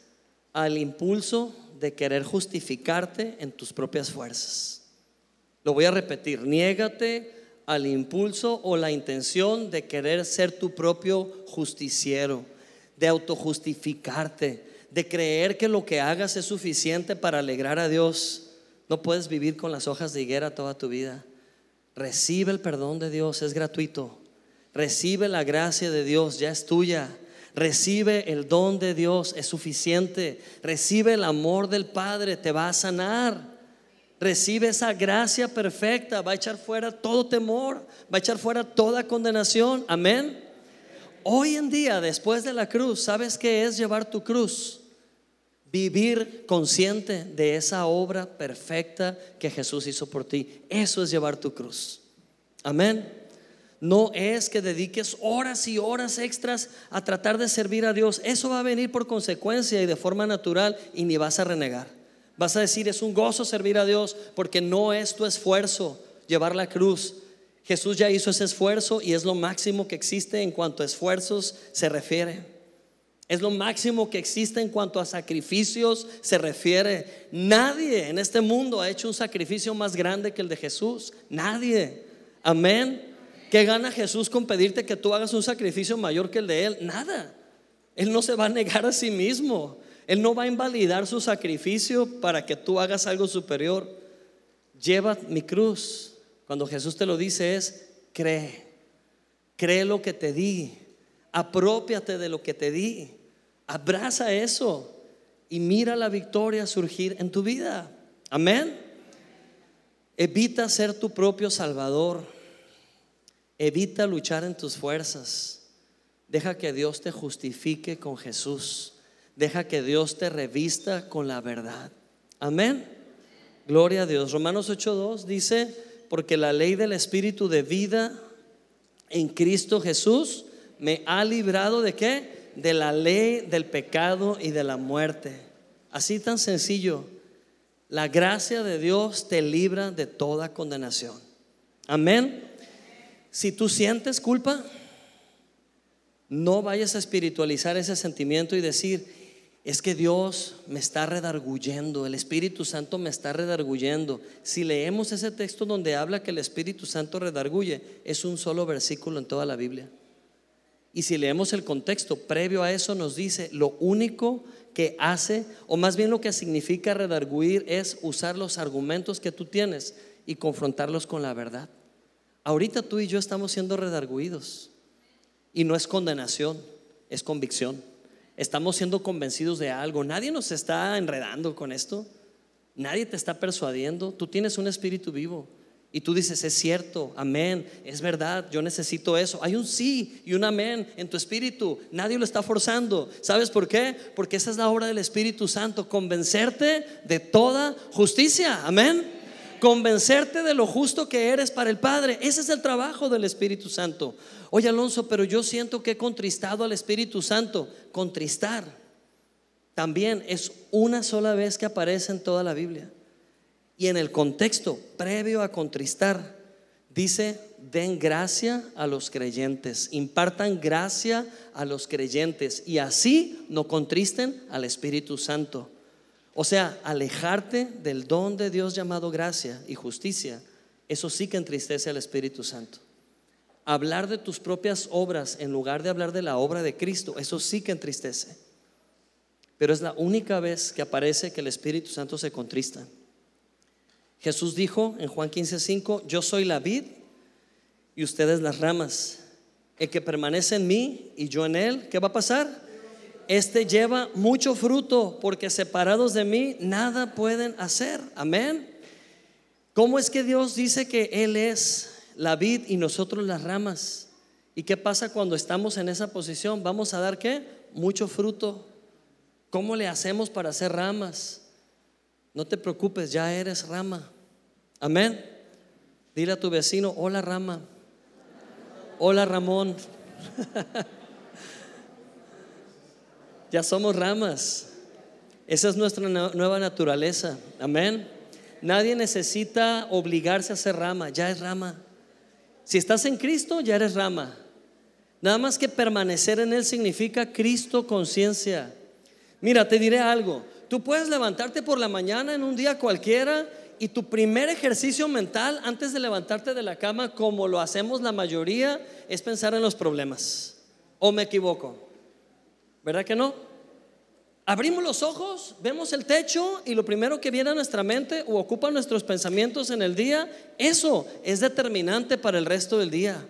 al impulso de querer justificarte en tus propias fuerzas. Lo voy a repetir, niégate al impulso o la intención de querer ser tu propio justiciero, de autojustificarte, de creer que lo que hagas es suficiente para alegrar a Dios. No puedes vivir con las hojas de higuera toda tu vida. Recibe el perdón de Dios, es gratuito. Recibe la gracia de Dios, ya es tuya. Recibe el don de Dios, es suficiente. Recibe el amor del Padre, te va a sanar. Recibe esa gracia perfecta, va a echar fuera todo temor, va a echar fuera toda condenación. Amén. Hoy en día, después de la cruz, ¿sabes qué es llevar tu cruz? Vivir consciente de esa obra perfecta que Jesús hizo por ti. Eso es llevar tu cruz. Amén no es que dediques horas y horas extras a tratar de servir a Dios. Eso va a venir por consecuencia y de forma natural y ni vas a renegar. Vas a decir, es un gozo servir a Dios porque no es tu esfuerzo llevar la cruz. Jesús ya hizo ese esfuerzo y es lo máximo que existe en cuanto a esfuerzos se refiere. Es lo máximo que existe en cuanto a sacrificios se refiere. Nadie en este mundo ha hecho un sacrificio más grande que el de Jesús. Nadie. Amén. ¿Qué gana Jesús con pedirte que tú hagas un sacrificio mayor que el de Él? Nada. Él no se va a negar a sí mismo. Él no va a invalidar su sacrificio para que tú hagas algo superior. Lleva mi cruz. Cuando Jesús te lo dice es, cree. Cree lo que te di. Apropiate de lo que te di. Abraza eso y mira la victoria surgir en tu vida. Amén. Evita ser tu propio salvador. Evita luchar en tus fuerzas. Deja que Dios te justifique con Jesús. Deja que Dios te revista con la verdad. Amén. Gloria a Dios. Romanos 8.2 dice, porque la ley del Espíritu de vida en Cristo Jesús me ha librado de qué? De la ley del pecado y de la muerte. Así tan sencillo. La gracia de Dios te libra de toda condenación. Amén. Si tú sientes culpa, no vayas a espiritualizar ese sentimiento y decir, es que Dios me está redarguyendo, el Espíritu Santo me está redarguyendo. Si leemos ese texto donde habla que el Espíritu Santo redarguye, es un solo versículo en toda la Biblia. Y si leemos el contexto previo a eso, nos dice, lo único que hace, o más bien lo que significa redarguir, es usar los argumentos que tú tienes y confrontarlos con la verdad. Ahorita tú y yo estamos siendo redarguidos. Y no es condenación, es convicción. Estamos siendo convencidos de algo. Nadie nos está enredando con esto. Nadie te está persuadiendo. Tú tienes un espíritu vivo. Y tú dices, es cierto, amén, es verdad, yo necesito eso. Hay un sí y un amén en tu espíritu. Nadie lo está forzando. ¿Sabes por qué? Porque esa es la obra del Espíritu Santo, convencerte de toda justicia. Amén convencerte de lo justo que eres para el Padre. Ese es el trabajo del Espíritu Santo. Oye Alonso, pero yo siento que he contristado al Espíritu Santo. Contristar también es una sola vez que aparece en toda la Biblia. Y en el contexto previo a contristar, dice, den gracia a los creyentes, impartan gracia a los creyentes y así no contristen al Espíritu Santo. O sea, alejarte del don de Dios llamado gracia y justicia, eso sí que entristece al Espíritu Santo. Hablar de tus propias obras en lugar de hablar de la obra de Cristo, eso sí que entristece. Pero es la única vez que aparece que el Espíritu Santo se contrista. Jesús dijo en Juan 15:5, yo soy la vid y ustedes las ramas. El que permanece en mí y yo en él, ¿qué va a pasar? Este lleva mucho fruto, porque separados de mí nada pueden hacer. Amén. ¿Cómo es que Dios dice que Él es la vid y nosotros las ramas? ¿Y qué pasa cuando estamos en esa posición? ¿Vamos a dar qué? Mucho fruto. ¿Cómo le hacemos para hacer ramas? No te preocupes, ya eres rama. Amén. Dile a tu vecino, hola rama. Hola Ramón. Ya somos ramas. Esa es nuestra nueva naturaleza. Amén. Nadie necesita obligarse a ser rama, ya es rama. Si estás en Cristo, ya eres rama. Nada más que permanecer en Él significa Cristo conciencia. Mira, te diré algo. Tú puedes levantarte por la mañana en un día cualquiera y tu primer ejercicio mental antes de levantarte de la cama, como lo hacemos la mayoría, es pensar en los problemas. ¿O me equivoco? ¿Verdad que no? Abrimos los ojos, vemos el techo y lo primero que viene a nuestra mente o ocupa nuestros pensamientos en el día, eso es determinante para el resto del día.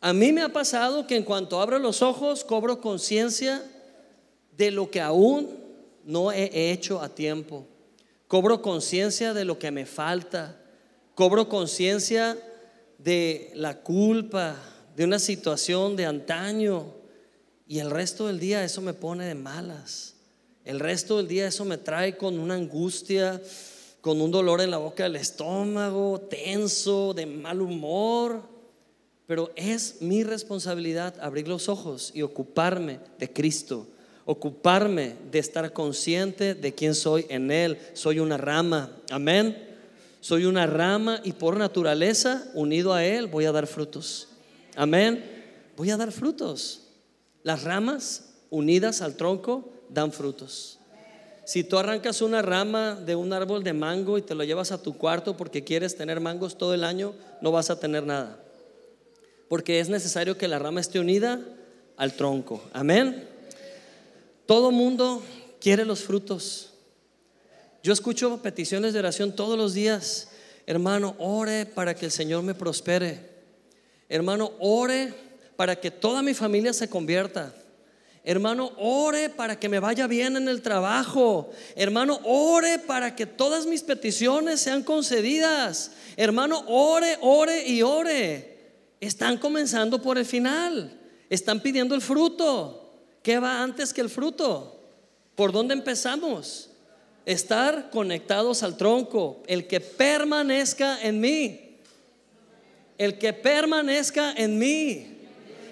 A mí me ha pasado que en cuanto abro los ojos cobro conciencia de lo que aún no he hecho a tiempo. Cobro conciencia de lo que me falta. Cobro conciencia de la culpa, de una situación de antaño. Y el resto del día eso me pone de malas. El resto del día eso me trae con una angustia, con un dolor en la boca del estómago, tenso, de mal humor. Pero es mi responsabilidad abrir los ojos y ocuparme de Cristo, ocuparme de estar consciente de quién soy en Él. Soy una rama, amén. Soy una rama y por naturaleza, unido a Él, voy a dar frutos. Amén. Voy a dar frutos. Las ramas unidas al tronco dan frutos. Si tú arrancas una rama de un árbol de mango y te lo llevas a tu cuarto porque quieres tener mangos todo el año, no vas a tener nada. Porque es necesario que la rama esté unida al tronco. Amén. Todo mundo quiere los frutos. Yo escucho peticiones de oración todos los días. Hermano, ore para que el Señor me prospere. Hermano, ore para que toda mi familia se convierta. Hermano, ore para que me vaya bien en el trabajo. Hermano, ore para que todas mis peticiones sean concedidas. Hermano, ore, ore y ore. Están comenzando por el final. Están pidiendo el fruto. ¿Qué va antes que el fruto? ¿Por dónde empezamos? Estar conectados al tronco. El que permanezca en mí. El que permanezca en mí.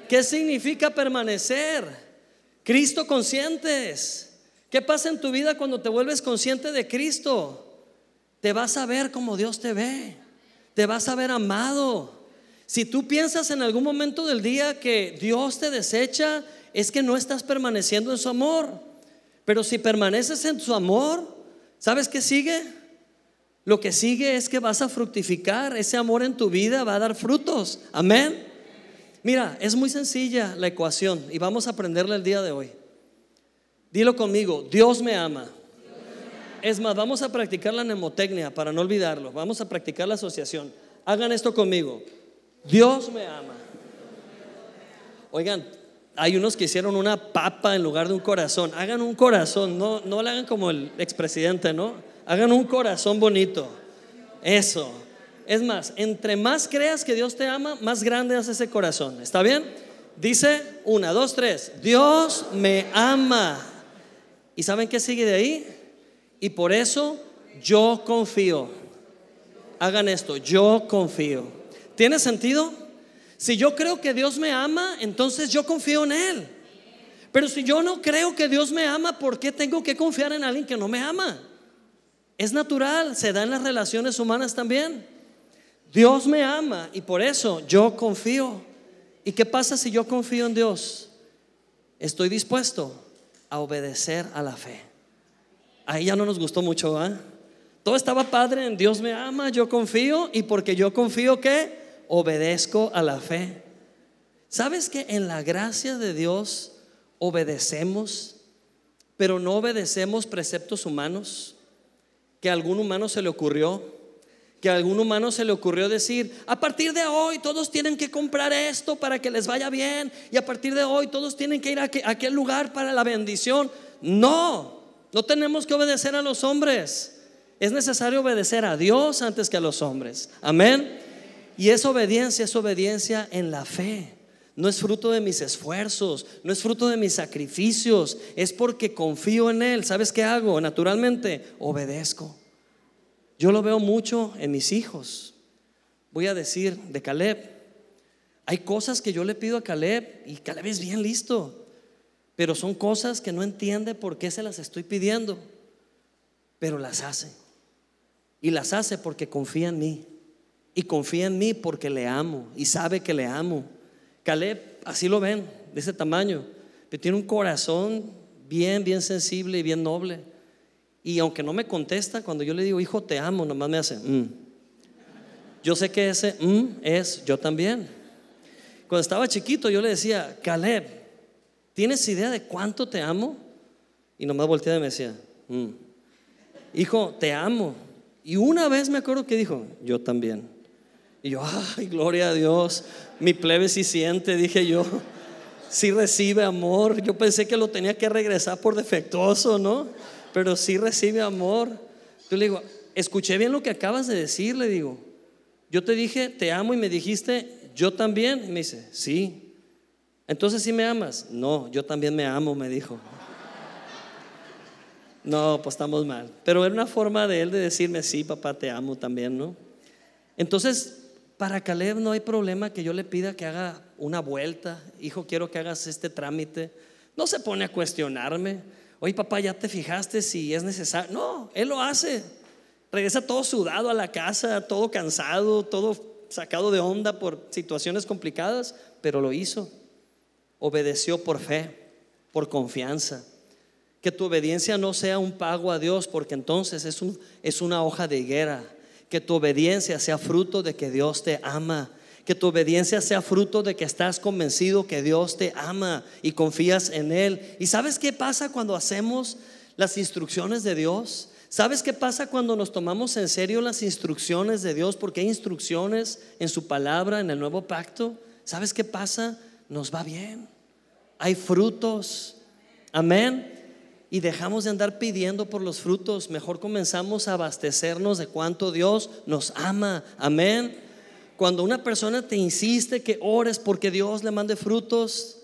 ¿Qué significa permanecer? Cristo conscientes. ¿Qué pasa en tu vida cuando te vuelves consciente de Cristo? Te vas a ver como Dios te ve. Te vas a ver amado. Si tú piensas en algún momento del día que Dios te desecha, es que no estás permaneciendo en su amor. Pero si permaneces en su amor, ¿sabes qué sigue? Lo que sigue es que vas a fructificar. Ese amor en tu vida va a dar frutos. Amén. Mira, es muy sencilla la ecuación y vamos a aprenderla el día de hoy. Dilo conmigo, Dios me ama. Es más, vamos a practicar la mnemotecnia para no olvidarlo. Vamos a practicar la asociación. Hagan esto conmigo. Dios me ama. Oigan, hay unos que hicieron una papa en lugar de un corazón. Hagan un corazón, no, no le hagan como el expresidente, ¿no? Hagan un corazón bonito. Eso. Es más, entre más creas que Dios te ama, más grande hace ese corazón. ¿Está bien? Dice una, dos, tres. Dios me ama. ¿Y saben qué sigue de ahí? Y por eso yo confío. Hagan esto, yo confío. ¿Tiene sentido? Si yo creo que Dios me ama, entonces yo confío en Él. Pero si yo no creo que Dios me ama, ¿por qué tengo que confiar en alguien que no me ama? Es natural, se da en las relaciones humanas también. Dios me ama y por eso yo confío. ¿Y qué pasa si yo confío en Dios? Estoy dispuesto a obedecer a la fe. Ahí ya no nos gustó mucho. Todo estaba padre, en Dios me ama, yo confío y porque yo confío que obedezco a la fe. ¿Sabes que en la gracia de Dios obedecemos, pero no obedecemos preceptos humanos? Que a algún humano se le ocurrió que a algún humano se le ocurrió decir, a partir de hoy todos tienen que comprar esto para que les vaya bien y a partir de hoy todos tienen que ir a, aquel lugar para la bendición. No, no tenemos que obedecer a los hombres. Es necesario obedecer a Dios antes que a los hombres. Amén. Y esa obediencia es obediencia en la fe. No es fruto de mis esfuerzos, no es fruto de mis sacrificios, es porque confío en Él. ¿Sabes qué hago? Naturalmente, obedezco. Yo lo veo mucho en mis hijos. Voy a decir de Caleb. Hay cosas que yo le pido a Caleb y Caleb es bien listo, pero son cosas que no entiende por qué se las estoy pidiendo, pero las hace. Y las hace porque confía en mí. Y confía en mí porque le amo y sabe que le amo. Caleb, así lo ven, de ese tamaño, pero tiene un corazón bien, bien sensible y bien noble. Y aunque no me contesta, cuando yo le digo, hijo, te amo, nomás me hace, mm". Yo sé que ese mm es yo también. Cuando estaba chiquito, yo le decía, Caleb, ¿tienes idea de cuánto te amo? Y nomás volteaba y me decía, mm". hijo, te amo. Y una vez me acuerdo que dijo, yo también. Y yo, ay, gloria a Dios. Mi plebe sí siente, dije yo. Sí recibe amor. Yo pensé que lo tenía que regresar por defectuoso, ¿no? Pero sí recibe amor. Yo le digo, escuché bien lo que acabas de decir, le digo. Yo te dije, te amo y me dijiste, yo también. Y me dice, sí. Entonces sí me amas. No, yo también me amo, me dijo. No, pues estamos mal. Pero era una forma de él de decirme, sí, papá, te amo también, ¿no? Entonces, para Caleb no hay problema que yo le pida que haga una vuelta. Hijo, quiero que hagas este trámite. No se pone a cuestionarme. Oye, papá, ya te fijaste si es necesario. No, él lo hace. Regresa todo sudado a la casa, todo cansado, todo sacado de onda por situaciones complicadas, pero lo hizo. Obedeció por fe, por confianza. Que tu obediencia no sea un pago a Dios, porque entonces es, un, es una hoja de higuera que tu obediencia sea fruto de que Dios te ama. Que tu obediencia sea fruto de que estás convencido que Dios te ama y confías en Él. ¿Y sabes qué pasa cuando hacemos las instrucciones de Dios? ¿Sabes qué pasa cuando nos tomamos en serio las instrucciones de Dios? Porque hay instrucciones en su palabra, en el nuevo pacto. ¿Sabes qué pasa? Nos va bien. Hay frutos. Amén y dejamos de andar pidiendo por los frutos. Mejor comenzamos a abastecernos de cuánto Dios nos ama. Amén. Cuando una persona te insiste que ores porque Dios le mande frutos,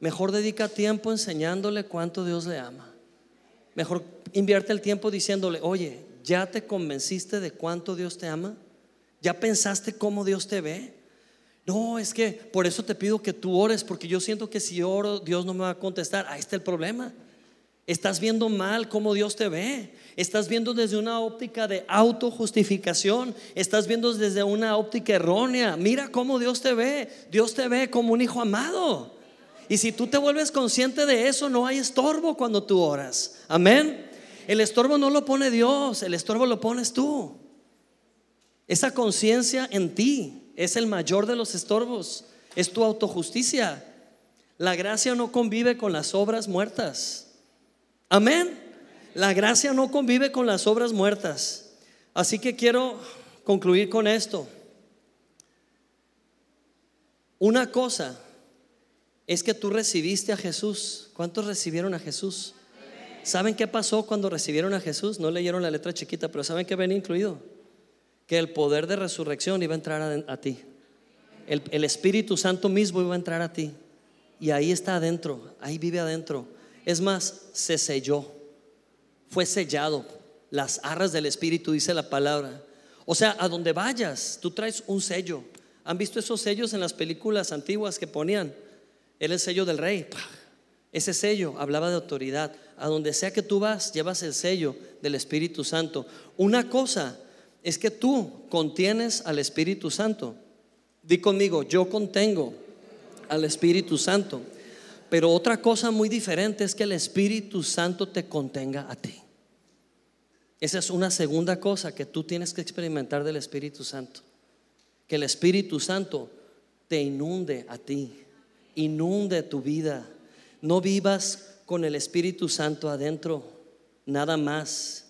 mejor dedica tiempo enseñándole cuánto Dios le ama. Mejor invierte el tiempo diciéndole, oye, ¿ya te convenciste de cuánto Dios te ama? ¿Ya pensaste cómo Dios te ve? No, es que por eso te pido que tú ores, porque yo siento que si oro, Dios no me va a contestar. Ahí está el problema. Estás viendo mal cómo Dios te ve. Estás viendo desde una óptica de autojustificación. Estás viendo desde una óptica errónea. Mira cómo Dios te ve. Dios te ve como un hijo amado. Y si tú te vuelves consciente de eso, no hay estorbo cuando tú oras. Amén. El estorbo no lo pone Dios, el estorbo lo pones tú. Esa conciencia en ti es el mayor de los estorbos. Es tu autojusticia. La gracia no convive con las obras muertas. Amén. La gracia no convive con las obras muertas. Así que quiero concluir con esto. Una cosa es que tú recibiste a Jesús. ¿Cuántos recibieron a Jesús? ¿Saben qué pasó cuando recibieron a Jesús? No leyeron la letra chiquita, pero ¿saben qué venía incluido? Que el poder de resurrección iba a entrar a, ti. El, el Espíritu Santo mismo iba a entrar a ti. Y ahí está adentro, ahí vive adentro. Es más, se selló, fue sellado. Las arras del Espíritu, dice la palabra. O sea, a donde vayas, tú traes un sello. ¿Han visto esos sellos en las películas antiguas que ponían? El sello del rey. Ese sello hablaba de autoridad. A donde sea que tú vas, llevas el sello del Espíritu Santo. Una cosa es que tú contienes al Espíritu Santo. Di conmigo, yo contengo al Espíritu Santo. Pero otra cosa muy diferente es que el Espíritu Santo te contenga a ti. Esa es una segunda cosa que tú tienes que experimentar del Espíritu Santo. Que el Espíritu Santo te inunde a ti, inunde tu vida. No vivas con el Espíritu Santo adentro, nada más.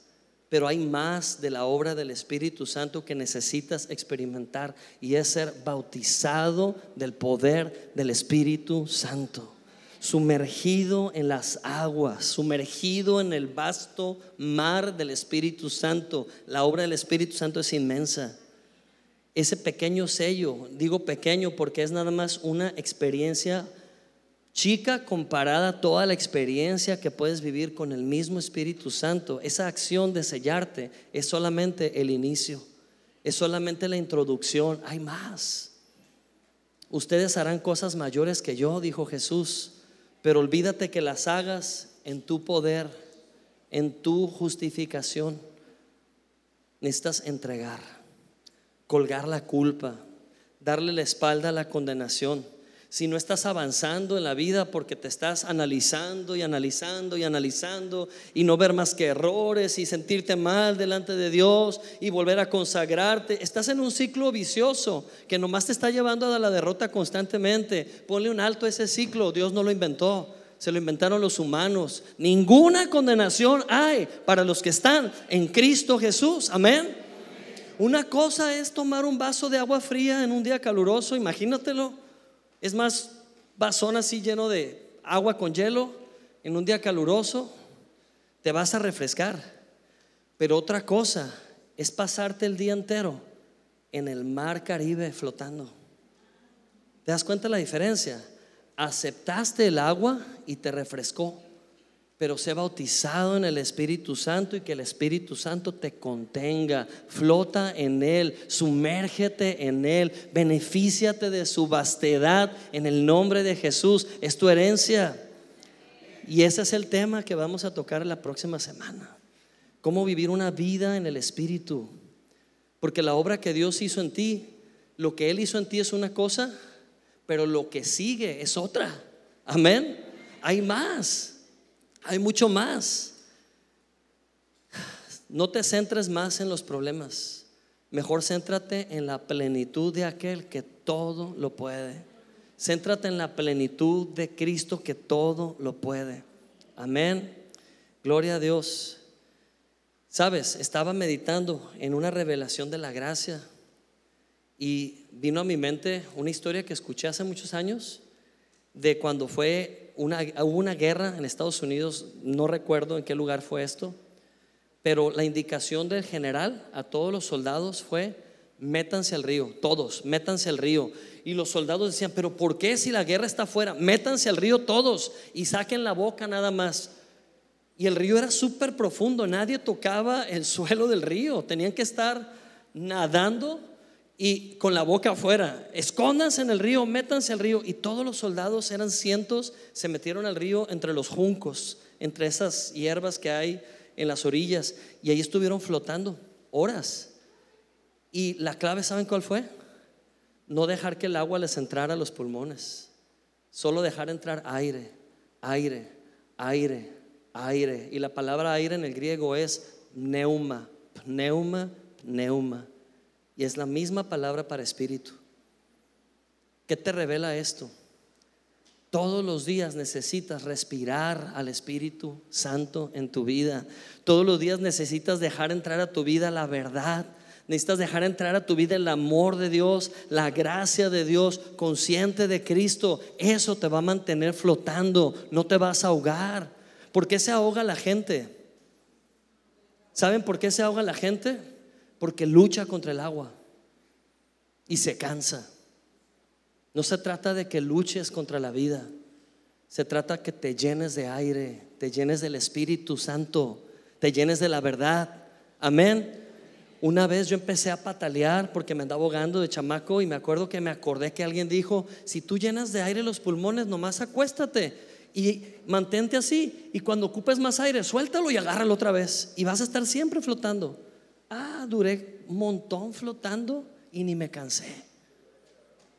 Pero hay más de la obra del Espíritu Santo que necesitas experimentar y es ser bautizado del poder del Espíritu Santo sumergido en las aguas, sumergido en el vasto mar del Espíritu Santo. La obra del Espíritu Santo es inmensa. Ese pequeño sello, digo pequeño porque es nada más una experiencia chica comparada a toda la experiencia que puedes vivir con el mismo Espíritu Santo. Esa acción de sellarte es solamente el inicio, es solamente la introducción, hay más. Ustedes harán cosas mayores que yo, dijo Jesús pero olvídate que las hagas en tu poder, en tu justificación. Necesitas entregar, colgar la culpa, darle la espalda a la condenación si no estás avanzando en la vida porque te estás analizando y analizando y analizando y no ver más que errores y sentirte mal delante de Dios y volver a consagrarte, estás en un ciclo vicioso que nomás te está llevando a la derrota constantemente. Ponle un alto a ese ciclo, Dios no lo inventó. Se lo inventaron los humanos. Ninguna condenación hay para los que están en Cristo Jesús. Amén. Una cosa es tomar un vaso de agua fría en un día caluroso, imagínatelo. Es más, vasón así lleno de agua con hielo en un día caluroso, te vas a refrescar. Pero otra cosa es pasarte el día entero en el mar Caribe flotando. ¿Te das cuenta la diferencia? Aceptaste el agua y te refrescó pero sé bautizado en el Espíritu Santo y que el Espíritu Santo te contenga, flota en Él, sumérgete en Él, benefíciate de su vastedad en el nombre de Jesús, es tu herencia. Y ese es el tema que vamos a tocar la próxima semana, cómo vivir una vida en el Espíritu, porque la obra que Dios hizo en ti, lo que Él hizo en ti es una cosa, pero lo que sigue es otra. Amén. Hay más. Hay mucho más. No te centres más en los problemas. Mejor céntrate en la plenitud de aquel que todo lo puede. Céntrate en la plenitud de Cristo que todo lo puede. Amén. Gloria a Dios. Sabes, estaba meditando en una revelación de la gracia y vino a mi mente una historia que escuché hace muchos años de cuando fue una, hubo una guerra en Estados Unidos, no recuerdo en qué lugar fue esto, pero la indicación del general a todos los soldados fue, métanse al río, todos, métanse al río. Y los soldados decían, pero ¿por qué si la guerra está afuera? Métanse al río todos y saquen la boca nada más. Y el río era súper profundo, nadie tocaba el suelo del río, tenían que estar nadando y con la boca afuera, escóndanse en el río, métanse al río. Y todos los soldados, eran cientos, se metieron al río entre los juncos, entre esas hierbas que hay en las orillas. Y ahí estuvieron flotando horas. Y la clave, ¿saben cuál fue? No dejar que el agua les entrara a los pulmones. Solo dejar entrar aire, aire, aire, aire. Y la palabra aire en el griego es neuma, pneuma, pneuma. Y es la misma palabra para espíritu. ¿Qué te revela esto? Todos los días necesitas respirar al Espíritu Santo en tu vida. Todos los días necesitas dejar entrar a tu vida la verdad. Necesitas dejar entrar a tu vida el amor de Dios, la gracia de Dios, consciente de Cristo. Eso te va a mantener flotando, no te vas a ahogar. ¿Por qué se ahoga la gente? ¿Saben por qué se ahoga la gente? Porque lucha contra el agua y se cansa. No se trata de que luches contra la vida, se trata que te llenes de aire, te llenes del Espíritu Santo, te llenes de la verdad. Amén. Una vez yo empecé a patalear porque me andaba ahogando de chamaco y me acuerdo que me acordé que alguien dijo, si tú llenas de aire los pulmones, nomás acuéstate y mantente así y cuando ocupes más aire, suéltalo y agárralo otra vez y vas a estar siempre flotando. Ah, duré un montón flotando y ni me cansé.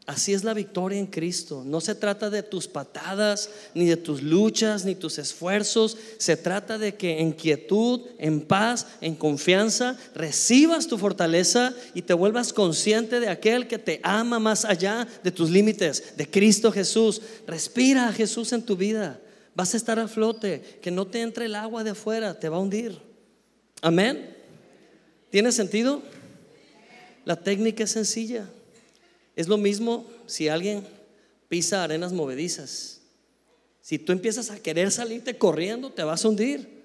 Así es la victoria en Cristo. No se trata de tus patadas, ni de tus luchas, ni tus esfuerzos. Se trata de que en quietud, en paz, en confianza, recibas tu fortaleza y te vuelvas consciente de aquel que te ama más allá de tus límites, de Cristo Jesús. Respira a Jesús en tu vida. Vas a estar a flote. Que no te entre el agua de afuera, te va a hundir. Amén. ¿Tiene sentido? La técnica es sencilla. Es lo mismo si alguien pisa arenas movedizas. Si tú empiezas a querer salirte corriendo, te vas a hundir.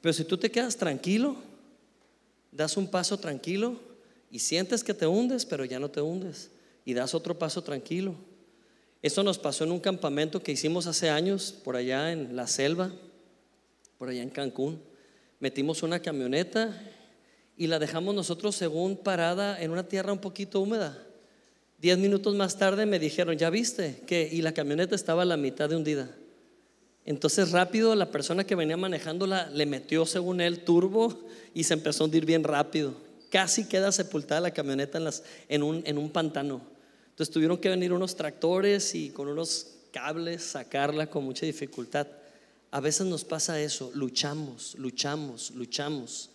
Pero si tú te quedas tranquilo, das un paso tranquilo y sientes que te hundes, pero ya no te hundes. Y das otro paso tranquilo. Eso nos pasó en un campamento que hicimos hace años por allá en la selva, por allá en Cancún. Metimos una camioneta y la dejamos nosotros según parada en una tierra un poquito húmeda. Diez minutos más tarde me dijeron, ¿ya viste? que Y la camioneta estaba a la mitad de hundida. Entonces rápido la persona que venía manejándola le metió según él turbo y se empezó a hundir bien rápido. Casi queda sepultada la camioneta en, las, en, un, en un pantano. Entonces tuvieron que venir unos tractores y con unos cables sacarla con mucha dificultad. A veces nos pasa eso, luchamos, luchamos, luchamos.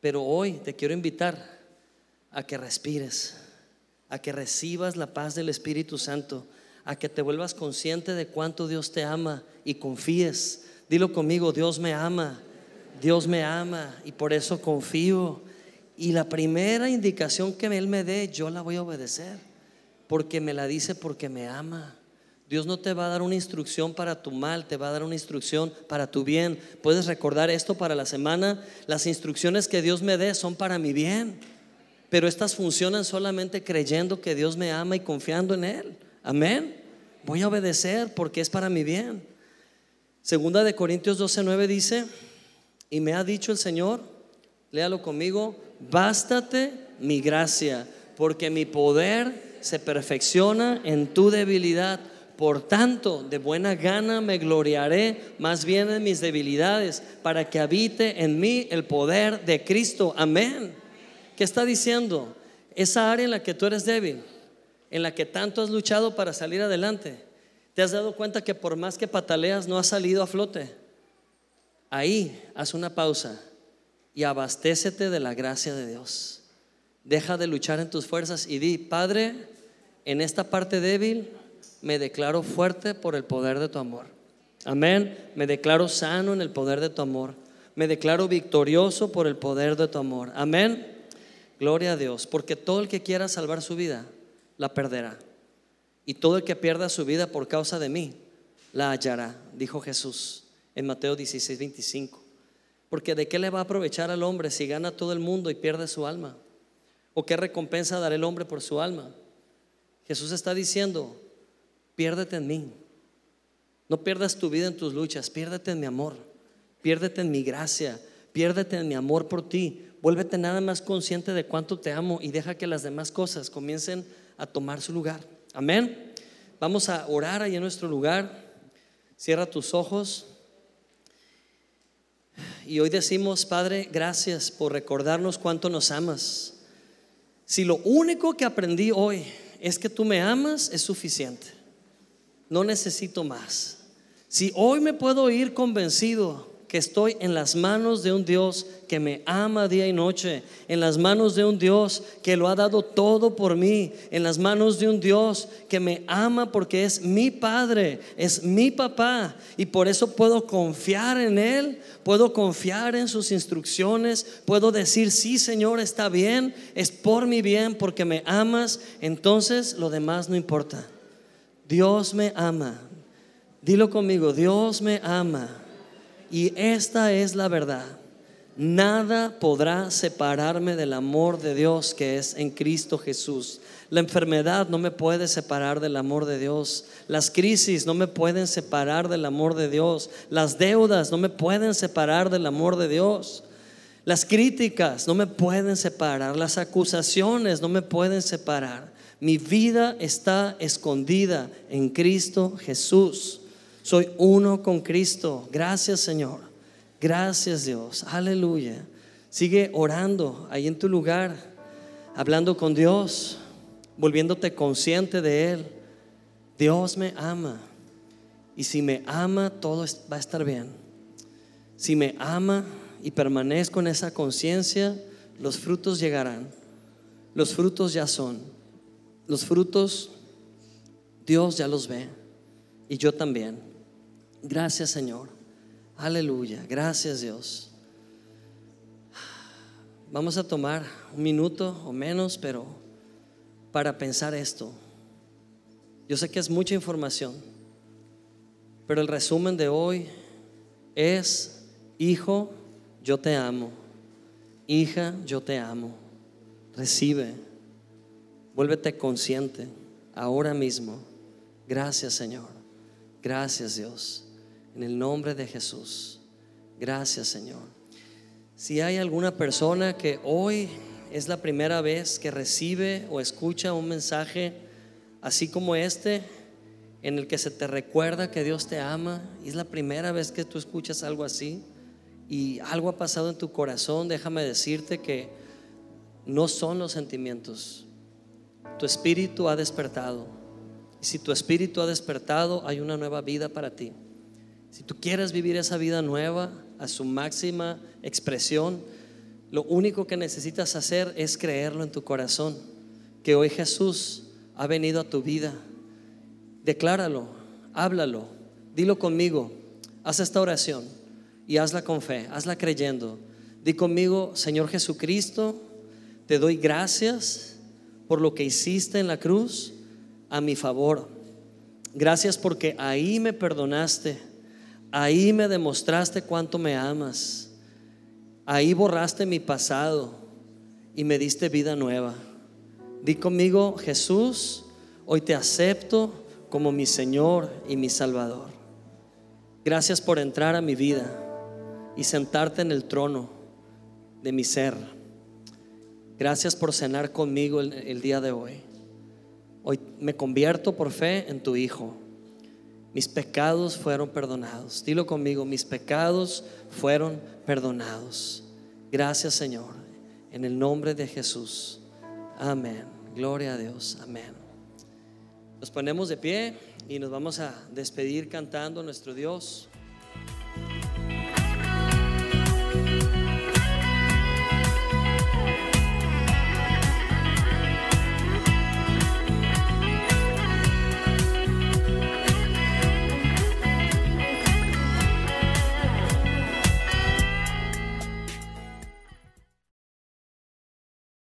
Pero hoy te quiero invitar a que respires, a que recibas la paz del Espíritu Santo, a que te vuelvas consciente de cuánto Dios te ama y confíes. Dilo conmigo, Dios me ama, Dios me ama y por eso confío. Y la primera indicación que Él me dé, yo la voy a obedecer. Porque me la dice porque me ama. Dios no te va a dar una instrucción para tu mal, te va a dar una instrucción para tu bien. Puedes recordar esto para la semana. Las instrucciones que Dios me dé son para mi bien. Pero estas funcionan solamente creyendo que Dios me ama y confiando en Él. Amén. Voy a obedecer porque es para mi bien. Segunda de Corintios 12:9 dice, y me ha dicho el Señor, léalo conmigo, bástate mi gracia, porque mi poder se perfecciona en tu debilidad. Por tanto, de buena gana me gloriaré más bien en mis debilidades, para que habite en mí el poder de Cristo. Amén. ¿Qué está diciendo? Esa área en la que tú eres débil, en la que tanto has luchado para salir adelante, ¿te has dado cuenta que por más que pataleas no has salido a flote? Ahí haz una pausa y abastécete de la gracia de Dios. Deja de luchar en tus fuerzas y di, Padre, en esta parte débil me declaro fuerte por el poder de tu amor. Amén. Me declaro sano en el poder de tu amor. Me declaro victorioso por el poder de tu amor. Amén. Gloria a Dios. Porque todo el que quiera salvar su vida, la perderá. Y todo el que pierda su vida por causa de mí, la hallará, dijo Jesús en Mateo 16, 25. Porque de qué le va a aprovechar al hombre si gana todo el mundo y pierde su alma? ¿O qué recompensa dará el hombre por su alma? Jesús está diciendo, piérdete en mí. No pierdas tu vida en tus luchas, piérdete en mi amor, piérdete en mi gracia, piérdete en mi amor por ti. Vuélvete nada más consciente de cuánto te amo y deja que las demás cosas comiencen a tomar su lugar. Amén. Vamos a orar ahí en nuestro lugar. Cierra tus ojos. Y hoy decimos, Padre, gracias por recordarnos cuánto nos amas. Si lo único que aprendí hoy es que tú me amas, es suficiente no necesito más. Si hoy me puedo ir convencido que estoy en las manos de un Dios que me ama día y noche, en las manos de un Dios que lo ha dado todo por mí, en las manos de un Dios que me ama porque es mi Padre, es mi papá, y por eso puedo confiar en Él, puedo confiar en sus instrucciones, puedo decir, sí Señor, está bien, es por mi bien, porque me amas, entonces lo demás no importa. Dios me ama. Dilo conmigo, Dios me ama. Y esta es la verdad. Nada podrá separarme del amor de Dios que es en Cristo Jesús. La enfermedad no me puede separar del amor de Dios. Las crisis no me pueden separar del amor de Dios. Las deudas no me pueden separar del amor de Dios. Las críticas no me pueden separar. Las acusaciones no me pueden separar. Mi vida está escondida en Cristo Jesús. Soy uno con Cristo. Gracias Señor. Gracias Dios. Aleluya. Sigue orando ahí en tu lugar, hablando con Dios, volviéndote consciente de Él. Dios me ama. Y si me ama, todo va a estar bien. Si me ama y permanezco en esa conciencia, los frutos llegarán. Los frutos ya son. Los frutos Dios ya los ve y yo también. Gracias Señor. Aleluya. Gracias Dios. Vamos a tomar un minuto o menos, pero para pensar esto. Yo sé que es mucha información, pero el resumen de hoy es, hijo, yo te amo. Hija, yo te amo. Recibe. Vuélvete consciente ahora mismo. Gracias Señor. Gracias Dios. En el nombre de Jesús. Gracias Señor. Si hay alguna persona que hoy es la primera vez que recibe o escucha un mensaje así como este, en el que se te recuerda que Dios te ama, y es la primera vez que tú escuchas algo así, y algo ha pasado en tu corazón, déjame decirte que no son los sentimientos, tu espíritu ha despertado. Y si tu espíritu ha despertado, hay una nueva vida para ti. Si tú quieres vivir esa vida nueva a su máxima expresión, lo único que necesitas hacer es creerlo en tu corazón, que hoy Jesús ha venido a tu vida. Decláralo, háblalo, dilo conmigo, haz esta oración y hazla con fe, hazla creyendo. Di conmigo, Señor Jesucristo, Te doy gracias por lo que hiciste en la cruz a mi favor. Gracias porque ahí me perdonaste. Ahí me demostraste cuánto me amas. Ahí borraste mi pasado y me diste vida nueva. Di conmigo, Jesús, hoy te acepto como mi Señor y mi Salvador. Gracias por entrar a mi vida y sentarte en el trono de mi ser. Gracias por cenar conmigo el, día de hoy. Hoy me convierto por fe en tu Hijo. Mis pecados fueron perdonados. Dilo conmigo, mis pecados fueron perdonados. Gracias Señor. En el nombre de Jesús. Amén. Gloria a Dios. Amén. Nos ponemos de pie y nos vamos a despedir cantando a nuestro Dios.